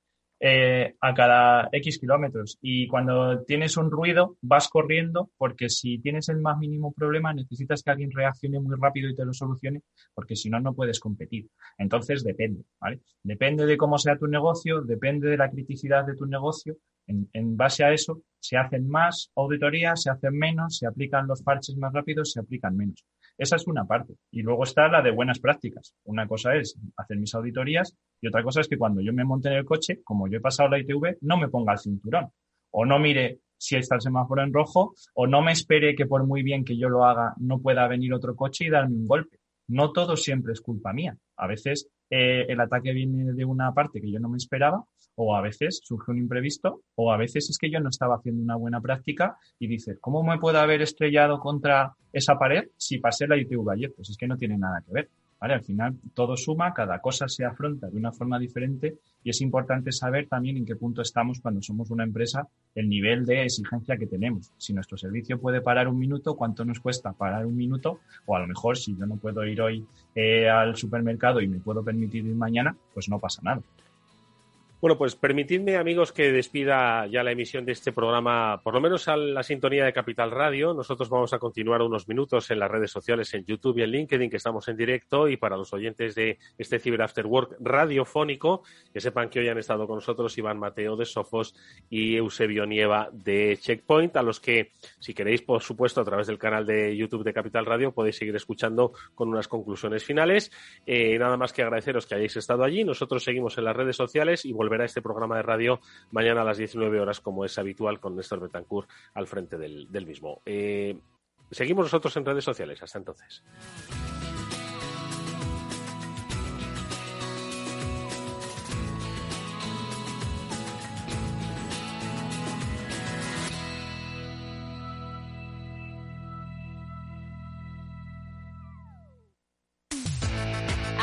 eh, a cada X kilómetros. Y cuando tienes un ruido, vas corriendo porque si tienes el más mínimo problema, necesitas que alguien reaccione muy rápido y te lo solucione, porque si no, no puedes competir. Entonces, depende, ¿vale? Depende de cómo sea tu negocio, depende de la criticidad de tu negocio. En, en base a eso, se hacen más auditorías, se hacen menos, se aplican los parches más rápidos, se aplican menos. Esa es una parte. Y luego está la de buenas prácticas. Una cosa es hacer mis auditorías y otra cosa es que cuando yo me monte en el coche, como yo he pasado la ITV, no me ponga el cinturón. O no mire si está el semáforo en rojo, o no me espere que por muy bien que yo lo haga, no pueda venir otro coche y darme un golpe. No todo siempre es culpa mía. A veces eh, el ataque viene de una parte que yo no me esperaba, o a veces surge un imprevisto, o a veces es que yo no estaba haciendo una buena práctica y dices, ¿cómo me puedo haber estrellado contra esa pared si pasé la ITV ayer? Pues es que no tiene nada que ver. Al final todo suma, cada cosa se afronta de una forma diferente y es importante saber también en qué punto estamos cuando somos una empresa, el nivel de exigencia que tenemos. Si nuestro servicio puede parar un minuto, ¿cuánto nos cuesta parar un minuto? O a lo mejor si yo no puedo ir hoy eh, al supermercado y me puedo permitir ir mañana, pues no pasa nada. Bueno, pues permitidme, amigos, que despida ya la emisión de este programa, por lo menos a la sintonía de Capital Radio. Nosotros vamos a continuar unos minutos en las redes sociales, en YouTube y en LinkedIn, que estamos en directo, y para los oyentes de este Cyber After Work radiofónico, que sepan que hoy han estado con nosotros Iván Mateo de Sofos y Eusebio Nieva de Checkpoint, a los que, si queréis, por supuesto, a través del canal de YouTube de Capital Radio, podéis seguir escuchando con unas conclusiones finales. Eh, nada más que agradeceros que hayáis estado allí. Nosotros seguimos en las redes sociales y volvemos verá este programa de radio mañana a las 19 horas, como es habitual, con Néstor Betancourt al frente del, mismo. Eh, seguimos nosotros en redes sociales. Hasta entonces.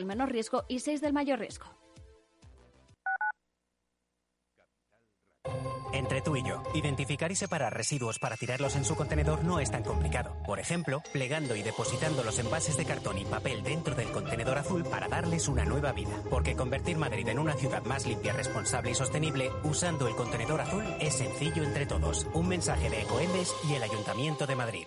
el menor riesgo y 6 del mayor riesgo. Entre entre tú y yo. Identificar y separar residuos para tirarlos en su contenedor no es tan complicado. Por ejemplo, plegando y depositando los envases de cartón y papel dentro del contenedor azul para darles una nueva vida. Porque convertir Madrid en una ciudad más limpia, responsable y sostenible usando el contenedor azul es sencillo entre todos. Un mensaje de Ecoembes y el Ayuntamiento de Madrid.